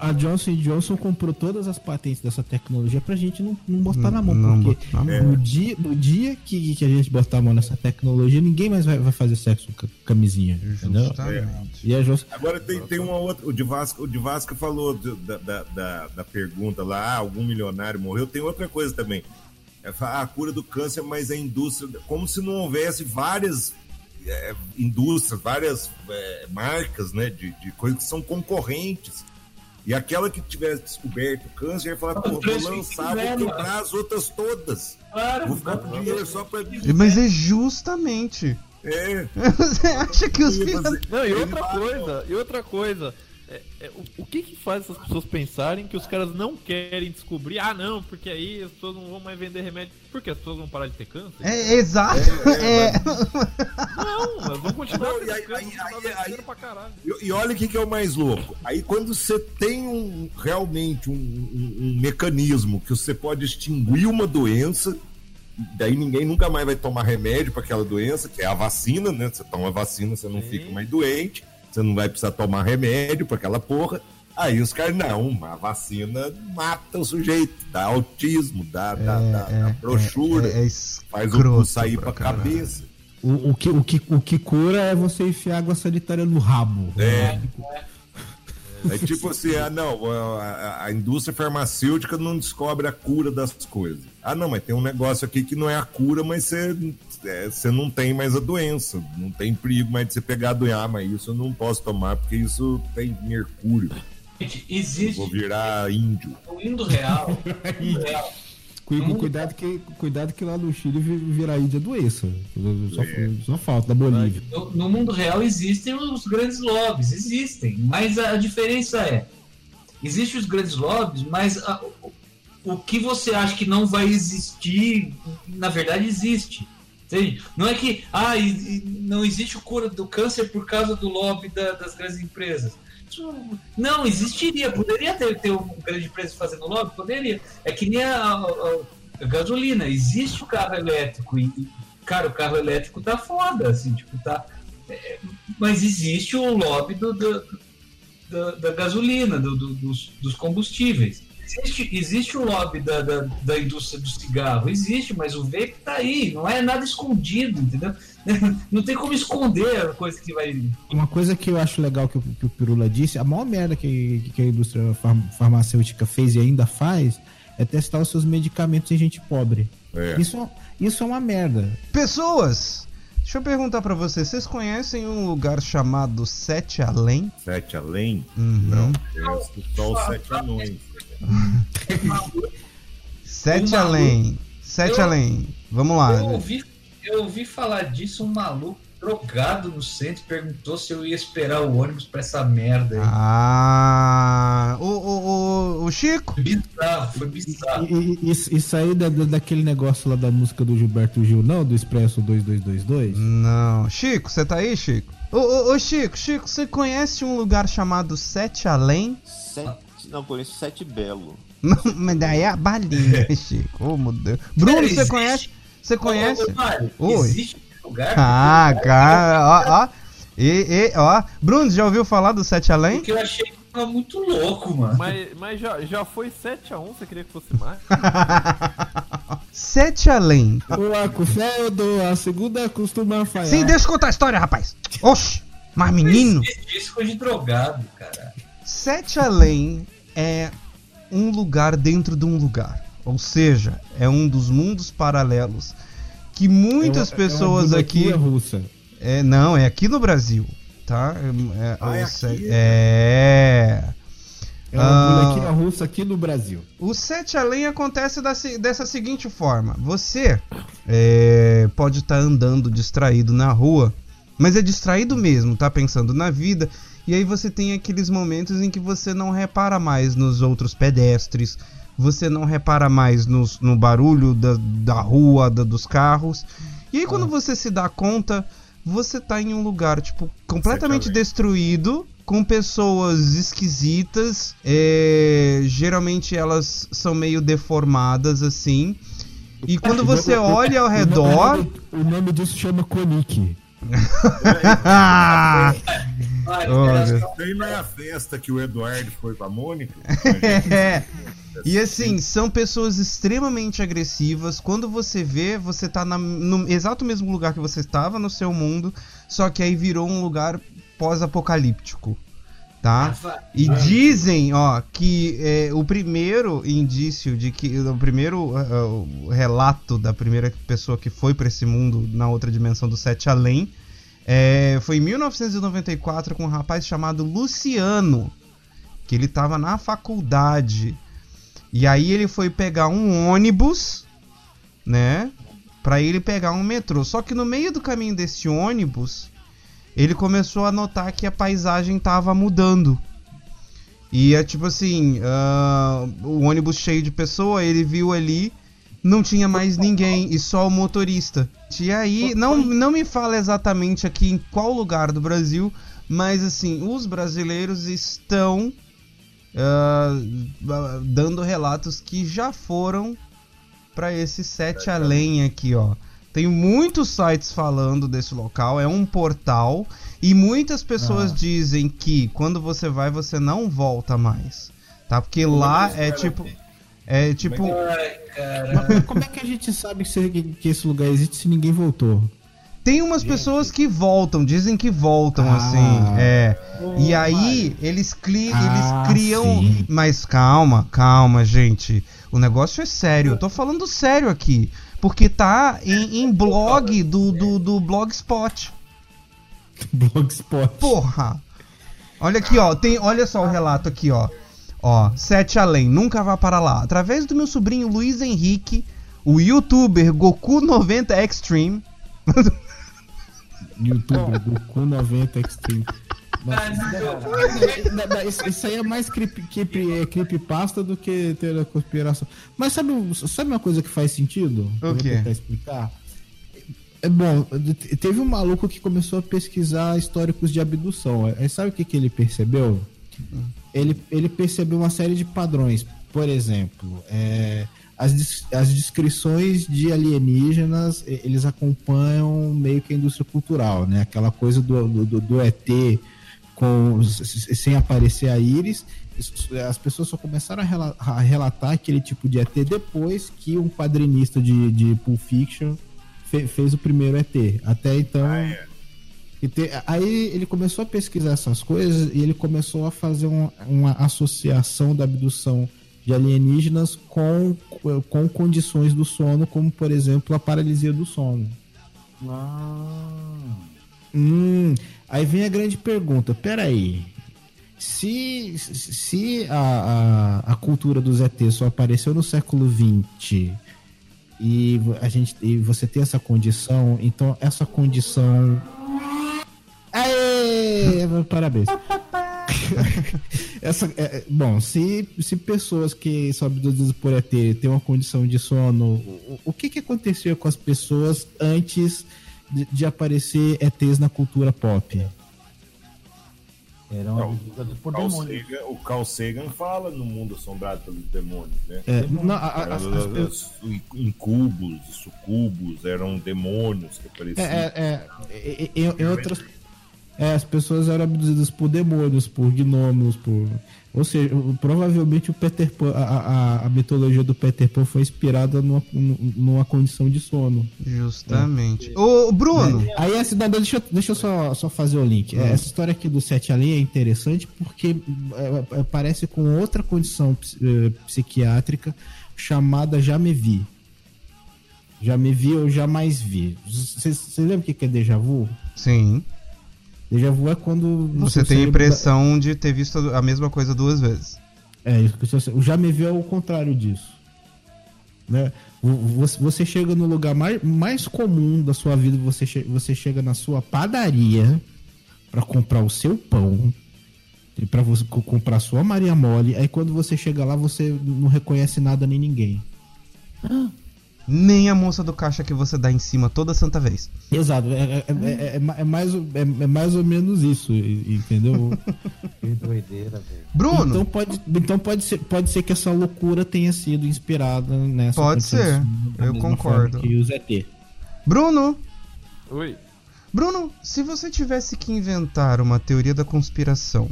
a, Johnson Johnson comprou todas as patentes dessa tecnologia pra gente não, não botar na mão. Não porque É. no dia, no dia que, que a gente botar a mão nessa tecnologia, ninguém mais vai, vai fazer sexo com camisinha. Entendeu? E a Johnson. Agora tem, tem uma outra. O de Vasco, o de Vasco falou do- da, da, da, da pergunta lá, ah, algum milionário morreu. Tem outra coisa também. É, fa- a cura do câncer, mas a indústria. Como se não houvesse várias é, indústrias, várias é, marcas né, de, de coisas que são concorrentes. E aquela que tivesse descoberto o câncer ia falar, pô, vou lançar, que vou quebrar as outras todas. Claro, Vou ficar com dinheiro só pra. Mas é justamente. É, Você acha que os filhos. fazer- Não, e outra coisa, e outra coisa. É- é, o, o que que faz essas pessoas pensarem que os caras não querem descobrir? Ah, não, porque aí as pessoas não vão mais vender remédio. Porque as pessoas vão parar de ter câncer? É exato. É, É, Não, elas vão continuar Não, e aí- câncer, aí- continuar aí- aí- pra caralho. E, e olha o que, que é o mais louco. Aí quando você tem um realmente um, um- um mecanismo que você pode extinguir uma doença, daí ninguém nunca mais vai tomar remédio para aquela doença, que é a vacina, né? Você toma a vacina, você não Sim. fica mais doente, você não vai precisar tomar remédio para aquela porra. Aí os caras, não, a vacina mata o sujeito, dá autismo, dá, dá, dá, dá brochura, é, é faz o cu sair pra caralho. cabeça. O, o, que, o, que, o que cura é você enfiar água sanitária no rabo. É. É tipo assim, ah, não, a, a- a indústria farmacêutica não descobre a cura das coisas. Ah, não, mas tem um negócio aqui que não é a cura, mas você, é, você não tem mais a doença. Não tem perigo mais de você pegar a doença. Ah, mas isso eu não posso tomar porque isso tem mercúrio. Gente, Eu existe vou virar índio. no mundo real. real Cu-. Cuidado que, cuidado que lá no Chile vi- virar Índia é doença. Só, só falta, da Bolívia. No, no mundo real existem os grandes lobbies, existem, mas a, diferença é, existem os grandes lobbies, mas a- o, o que você acha que não vai existir, na verdade existe. Entende? Não é que ah, e- e não existe o cura do câncer por causa do lobby da- das grandes empresas. Não existiria, poderia ter, ter uma grande empresa fazendo lobby? Poderia. É que nem a, a- a gasolina, existe o carro elétrico e, cara, o carro elétrico tá foda, assim, tipo, tá. é, mas existe o lobby do, do- da, da gasolina, do- do- dos, dos combustíveis. Existe, existe o lobby da, da, da indústria do cigarro, existe, mas o vape tá aí, não é nada escondido, entendeu? Não tem como esconder a coisa que vai. Uma coisa que eu acho legal que, o- que o Pirula disse, a maior merda que, que a indústria far- farmacêutica fez e ainda faz é testar os seus medicamentos em gente pobre. É. Isso, isso é uma merda. Pessoas, deixa eu perguntar pra vocês. Vocês conhecem um lugar chamado Sete Além? Sete além? Uhum. Não. É só os sete anões. Sete Um Além. Sete Eu- Além. Vamos lá. Eu ouvi, eu ouvi falar disso, um maluco drogado no centro perguntou se eu ia esperar o ônibus pra essa merda aí. Ah, o, o, o, o Chico? Foi bizarro, foi bizarro. Isso, isso aí da, da- daquele negócio lá da música do Gilberto Gil, não? Do Expresso 2222? Não. Chico, você tá aí, Chico? Ô, ô, ô, Chico, Chico, você conhece um lugar chamado Sete Além? Sete, não, conheço Sete Belo. Não, mas daí é a balinha, Chico. Ô, meu Deus. Bruno, você existe. conhece? Você conhece? Ô, Oi. existe lugar Ah, cara, ó, ó. E, e, ó. Bruno, já ouviu falar do Sete Além? porque eu achei que tava muito louco, mano. Mas, mas já, já foi 7x1, você queria que fosse mais? Sete Além. Olá, com fé eu dou, a segunda costuma falhar. Sim, deixa eu contar a história, rapaz. Oxi, mas menino. Disco de drogado, cara. Sete Além é um lugar dentro de um lugar. Ou seja, é um dos mundos paralelos que muitas É uma- é uma pessoas aqui. bonequinha russa. É, não, é aqui no Brasil, tá? É, Ah, é o se- aqui? é. É uma Ah. russa aqui no Brasil. O sete além acontece da dessa seguinte forma: você é, pode estar andando distraído na rua, mas é distraído mesmo, tá pensando na vida, e aí você tem aqueles momentos em que você não repara mais nos outros pedestres, você não repara mais nos- no barulho da, da rua, da- dos carros, e aí quando você se dá conta, você tá em um lugar, tipo, completamente destruído, com pessoas esquisitas, é, geralmente elas são meio deformadas assim. E quando você olha ao redor. O nome disso chama Konik. Ah! Vai, Oh, era Deus. só- Isso aí não é a festa que o Eduardo foi com a Mônica? É. E assim, são pessoas extremamente agressivas. Quando você vê, você tá na- no exato mesmo lugar que você estava no seu mundo, só que aí virou um lugar pós-apocalíptico. Tá? E dizem, ó, que é, o primeiro indício de que. O primeiro ah, o relato da primeira pessoa que foi pra esse mundo na outra dimensão do Sete Além é, foi em 1994 com um rapaz chamado Luciano. Que ele tava na faculdade. E aí ele foi pegar um ônibus, né? Pra ele pegar um metrô. Só que no meio do caminho desse ônibus, ele começou a notar que a paisagem tava mudando. E é tipo assim, ah, o ônibus cheio de pessoa, ele viu ali, não tinha mais ninguém e só o motorista. E aí, não, não me fala exatamente aqui em qual lugar do Brasil, mas assim, os brasileiros estão ah, dando relatos que já foram para esse sete além aqui, ó. Tem muitos sites falando desse local, é um portal e muitas pessoas Ah. dizem que quando você vai você não volta mais, tá? Porque lá é tipo é tipo Ai, cara. Mas como é que a gente sabe que, esse- que lugar existe se ninguém voltou? tem umas pessoas que voltam, dizem que voltam Ah. assim, é. E aí eles, cli Ah, eles criam, sim. mas calma, calma, gente. O negócio é sério. Eu tô falando sério aqui, porque tá em, em blog do, do do Blogspot. Blogspot. Porra! Olha aqui, ó. Tem, olha só o relato aqui, ó. Ó, Sete Além, nunca vá para lá. Através do meu sobrinho Luiz Henrique, o youtuber Goku90 Extreme. YouTube, Goku 90 Extreme. Da- Isso isso aí é mais creep, creep, é, creepypasta do que ter a conspiração. Mas sabe, sabe uma coisa que faz sentido? Eu vou quê? tentar explicar. É bom, te- teve um maluco que começou a pesquisar históricos de abdução. Aí sabe o que, que ele percebeu? Ele, ele percebeu uma série de padrões. Por exemplo, é, as, as descrições de alienígenas, eles acompanham meio que a indústria cultural, né? Aquela coisa do, do, do- ET com, sem aparecer a íris. As pessoas só começaram a rela- a relatar aquele tipo de ET depois que um quadrinista de, de Pulp Fiction fe- fez o primeiro ET. Até então. e te- aí ele começou a pesquisar essas coisas e ele começou a fazer um- uma associação da abdução de alienígenas com, com condições do sono, como por exemplo a paralisia do sono. Ah, Hum, aí vem a grande pergunta, peraí. Se, se a, a, a cultura dos ET só apareceu no século XX e a gente e você tem essa condição, então essa condição. Aê! Parabéns. Essa, é, é, bom, se, se pessoas que são abduzidas por ET têm uma condição de sono, o, o que, que acontecia com as pessoas antes de, de aparecer ETs na cultura pop? eram Não, abduzidos por o Carl Sagan fala no mundo assombrado pelos demônios, né? É, não, a- a- as- as pe- Os incubos, sucubos eram demônios que apareciam. É, é, é, em, em outras. É, as pessoas eram abduzidas por demônios, por gnomos, por. Ou seja, provavelmente o Peter Pan, a, a, a mitologia do Peter Pan foi inspirada numa, numa condição de sono. Justamente. Ô, Bruno! Aí essa não, deixa, eu- deixa eu só, só fazer o link. É, Essa história aqui do Sete Além é interessante porque é, é, parece com outra condição ps- psiquiátrica chamada Jamevi. Já me vi, eu jamais vi. Você lembra o que que é déjà vu? Sim. Déjà vu é quando. Você tem a impressão de ter visto a mesma coisa duas vezes. É, isso que o já me viu é o contrário disso. Né? Vo- Você, chega no lugar mais, mais comum da sua vida, você, che- você chega na sua padaria pra comprar o seu pão, e pra você co- comprar a sua Maria Mole, aí quando você chega lá, você não reconhece nada nem ninguém. Nem a moça do caixa que você dá em cima toda santa vez. Exato, é, é- é- é ma- é mais, é, é mais ou menos isso, e- entendeu? Que doideira, velho. Bruno, Então pode, então pode, ser, pode ser que essa loucura tenha sido inspirada nessa Pode ser, eu concordo. Que o ZT. Bruno, Oi. Bruno, se você tivesse que inventar uma teoria da conspiração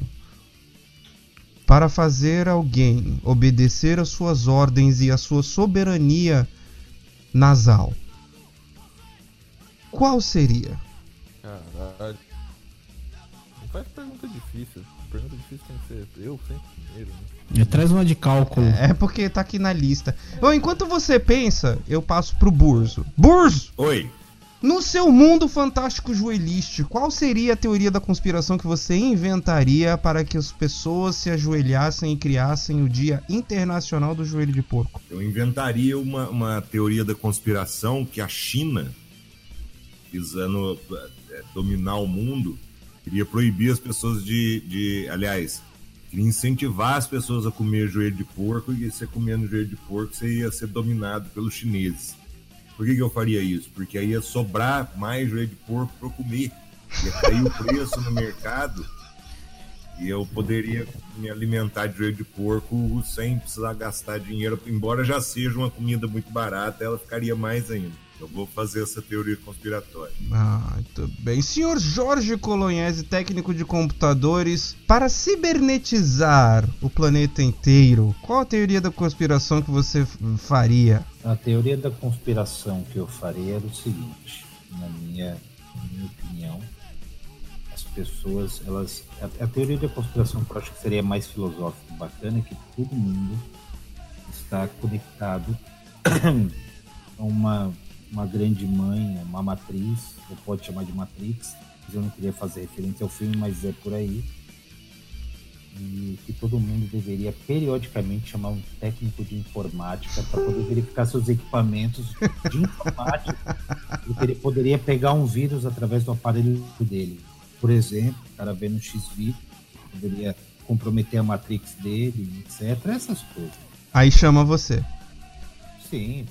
para fazer alguém obedecer às suas ordens e à sua soberania nasal, qual seria? Caralho. Não faz pergunta difícil. Pergunta difícil tem que ser eu sempre primeiro, né? É, Traz uma de cálculo. É porque tá aqui na lista. Bom, enquanto você pensa, eu passo pro Burzo. Burzo, Oi. No seu mundo fantástico joelhístico, qual seria a teoria da conspiração que você inventaria para que as pessoas se ajoelhassem e criassem o Dia Internacional do Joelho de Porco? Eu inventaria uma, uma teoria da conspiração que a China, visando eh, dominar o mundo, queria proibir as pessoas de, de. Aliás, incentivar as pessoas a comer joelho de porco e você comendo joelho de porco você ia ser dominado pelos chineses. Por que, que eu faria isso? Porque aí ia sobrar mais joelho de porco para eu comer. Ia cair o preço no mercado e eu poderia me alimentar de joelho de porco sem precisar gastar dinheiro, embora já seja uma comida muito barata, ela ficaria mais ainda. Eu vou fazer essa teoria conspiratória. Ah, muito bem. Senhor Jorge Colonhese, técnico de computadores, para cibernetizar o planeta inteiro, qual a teoria da conspiração que você faria? A teoria da conspiração que eu faria era o seguinte, na minha, na minha opinião, as pessoas, elas. A, a teoria da conspiração que eu acho que seria mais filosófica e bacana é que todo mundo está conectado a uma, uma grande mãe, uma matriz, ou pode chamar de Matrix, eu não queria fazer referência ao filme, mas é por aí. E que todo mundo deveria periodicamente chamar um técnico de informática para poder verificar seus equipamentos de informática. Porque ele poderia pegar um vírus através do aparelho dele. Por exemplo, o cara vendo um X-Vídeo, poderia comprometer a Matrix dele, etc. Essas coisas. Aí chama você. Sim,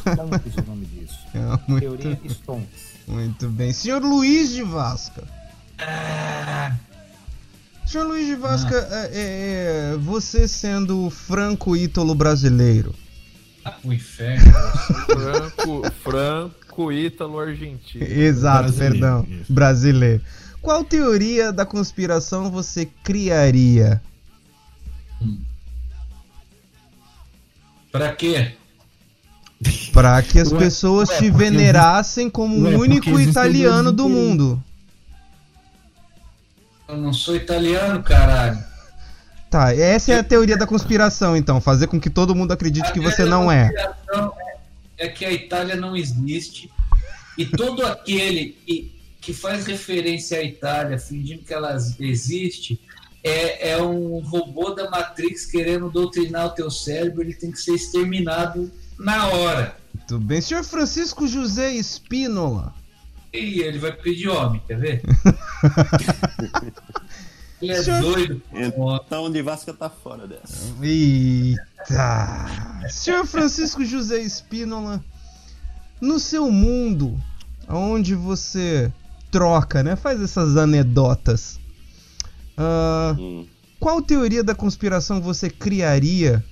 Stonks é o nome disso. É, muito, Teoria Stonks. muito bem. Senhor Luiz de Vasca. Senhor Luiz de Vasca, é, é, você sendo o franco ítalo brasileiro, Ah, o inferno. Franco, Franco, Ítalo, Argentino. Exato, Brasileiro, perdão. isso. Brasileiro. Qual teoria da conspiração você criaria? Pra quê? Para que as Ué, pessoas ué, te venerassem como Ué, o único italiano do mundo. Eu não sou italiano, caralho. Tá, essa é a teoria da conspiração, então. Fazer com que todo mundo acredite que você não é. conspiração É que a Itália não existe. E todo aquele que, que faz referência à Itália, fingindo que ela existe, é, é um robô da Matrix querendo doutrinar o teu cérebro. Ele tem que ser exterminado na hora. Muito bem. Senhor Francisco José Espínola. E ele vai pedir homem, quer ver? ele é Senhor- doido. Então o de Vasca tá fora dessa. Eita! Senhor Francisco José Espínola, no seu mundo, onde você troca, né? Faz essas anedotas. ah, Hum. qual teoria da conspiração você criaria?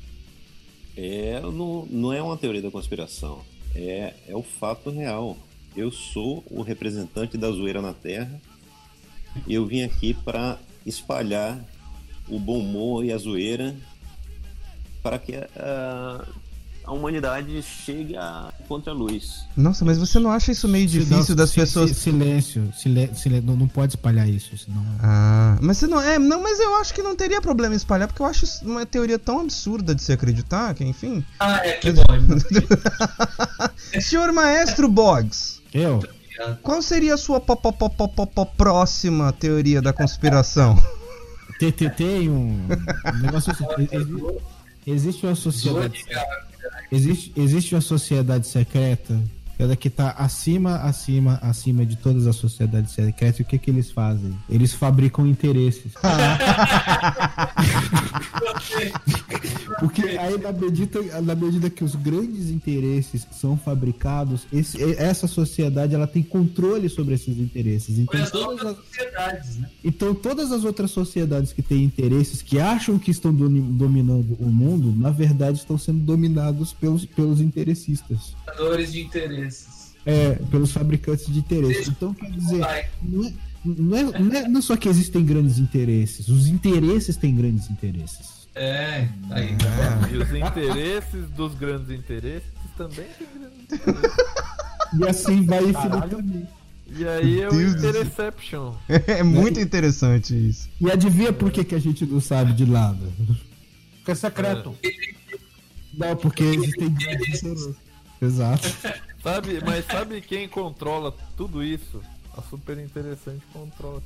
É, não, não é uma teoria da conspiração. É, é o fato real. Eu sou o representante da zoeira na Terra e eu vim aqui para espalhar o bom humor e a zoeira para que a, a humanidade chega contra a luz. Nossa, mas você não acha isso meio difícil das si- pessoas. si- Silêncio, silêncio, silêncio, não, não pode espalhar isso, senão. Ah, mas você não é, não, mas eu acho que não teria problema em espalhar, porque eu acho uma teoria tão absurda de se acreditar, que enfim. Ah, é, que bom. Senhor Maestro Boggs, Eu? qual seria a sua po- po- po- próxima teoria da conspiração? Tem um negócio assim. exi- Existe uma sociedade. Existe, existe uma sociedade secreta ela que tá acima, acima, acima de todas as sociedades secretas. O que que eles fazem? Eles fabricam interesses. Porque aí na medida, na medida que os grandes interesses são fabricados, esse- essa sociedade ela tem controle sobre esses interesses. Então as todas as, sociedades, né? então, todas as outras sociedades que têm interesses, que acham que estão dominando o mundo, na verdade estão sendo dominados pelos, pelos interessistas. De interesses. É, pelos fabricantes de interesses. Então, quer dizer, não é, não, é, não é- não é só que existem grandes interesses, os interesses têm grandes interesses. É, aí. E os interesses dos grandes interesses também têm grandes interesses. E assim vai infinitamente. E aí é o. Interception. É muito interessante isso. E adivinha por que, que a gente não sabe de nada? Porque é secreto. Não, porque existem grandes interesses. Exato. Sabe, mas sabe quem controla tudo isso? A super interessante controla.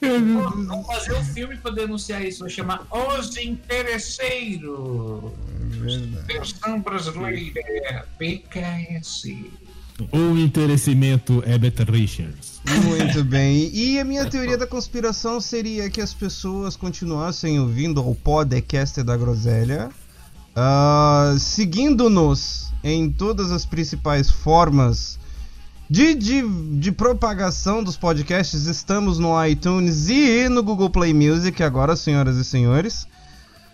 Vamos fazer um filme pra denunciar isso. Vai chamar Os Interesseiros. Versão brasileira. PKS. O interessamento é Beta Richards. Muito bem. E a minha teoria da conspiração seria que as pessoas continuassem ouvindo o podcast da Groselha, ah, seguindo-nos em todas as principais formas de, de, de propagação dos podcasts. Estamos no iTunes e no Google Play Music agora, senhoras e senhores.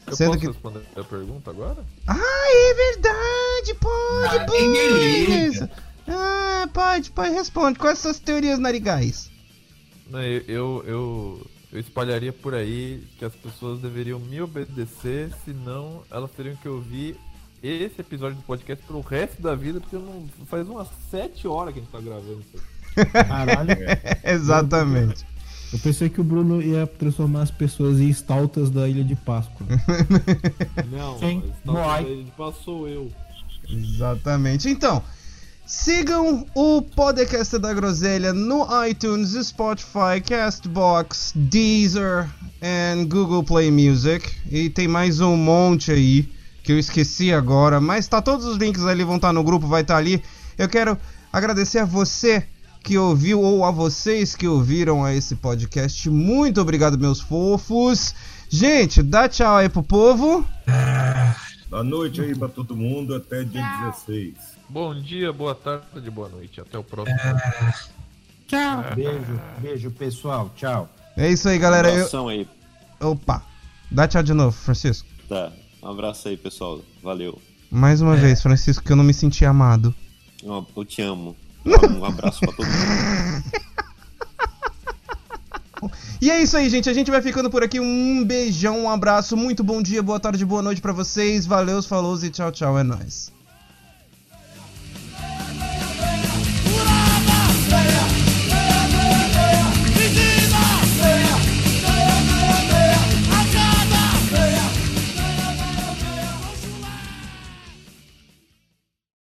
Eu Sendo posso que- responder a pergunta agora? Ah, é verdade, pode, Ah, ninguém pode. Ah, pode, pode, responde. Quais são as teorias narigais? Não, eu, eu, eu, eu espalharia por aí que as pessoas deveriam me obedecer, senão elas teriam que ouvir esse episódio do podcast pro resto da vida, porque eu não, faz umas sete horas que a gente tá gravando isso. Caralho. Exatamente. Eu pensei que o Bruno ia transformar as pessoas em estaltas da Ilha de Páscoa. Não, Sim, mas vai. passou eu. Exatamente. Então, sigam o podcast da Groselha no iTunes, Spotify, Castbox, Deezer e Google Play Music. E tem mais um monte aí que eu esqueci agora, mas tá todos os links ali vão estar no grupo, vai estar ali. Eu quero agradecer a você que ouviu ou a vocês que ouviram a esse podcast. Muito obrigado, meus fofos. Gente, dá tchau aí pro povo. Boa noite aí pra todo mundo, até dia 16. Bom dia, boa tarde, boa noite. Até o próximo. Tchau. Beijo, beijo, pessoal. Tchau. É isso aí, galera. Eu... abração aí. Opa, dá tchau de novo, Francisco. Tá. Um abraço aí, pessoal. Valeu. Mais uma vez, Francisco, que eu não me senti amado. Eu eu te amo. Um abraço pra todo mundo. E é isso aí, gente. A gente vai ficando por aqui. Um beijão, um abraço, muito bom dia, boa tarde, boa noite pra vocês. Valeu, falou e tchau, tchau. É nóis.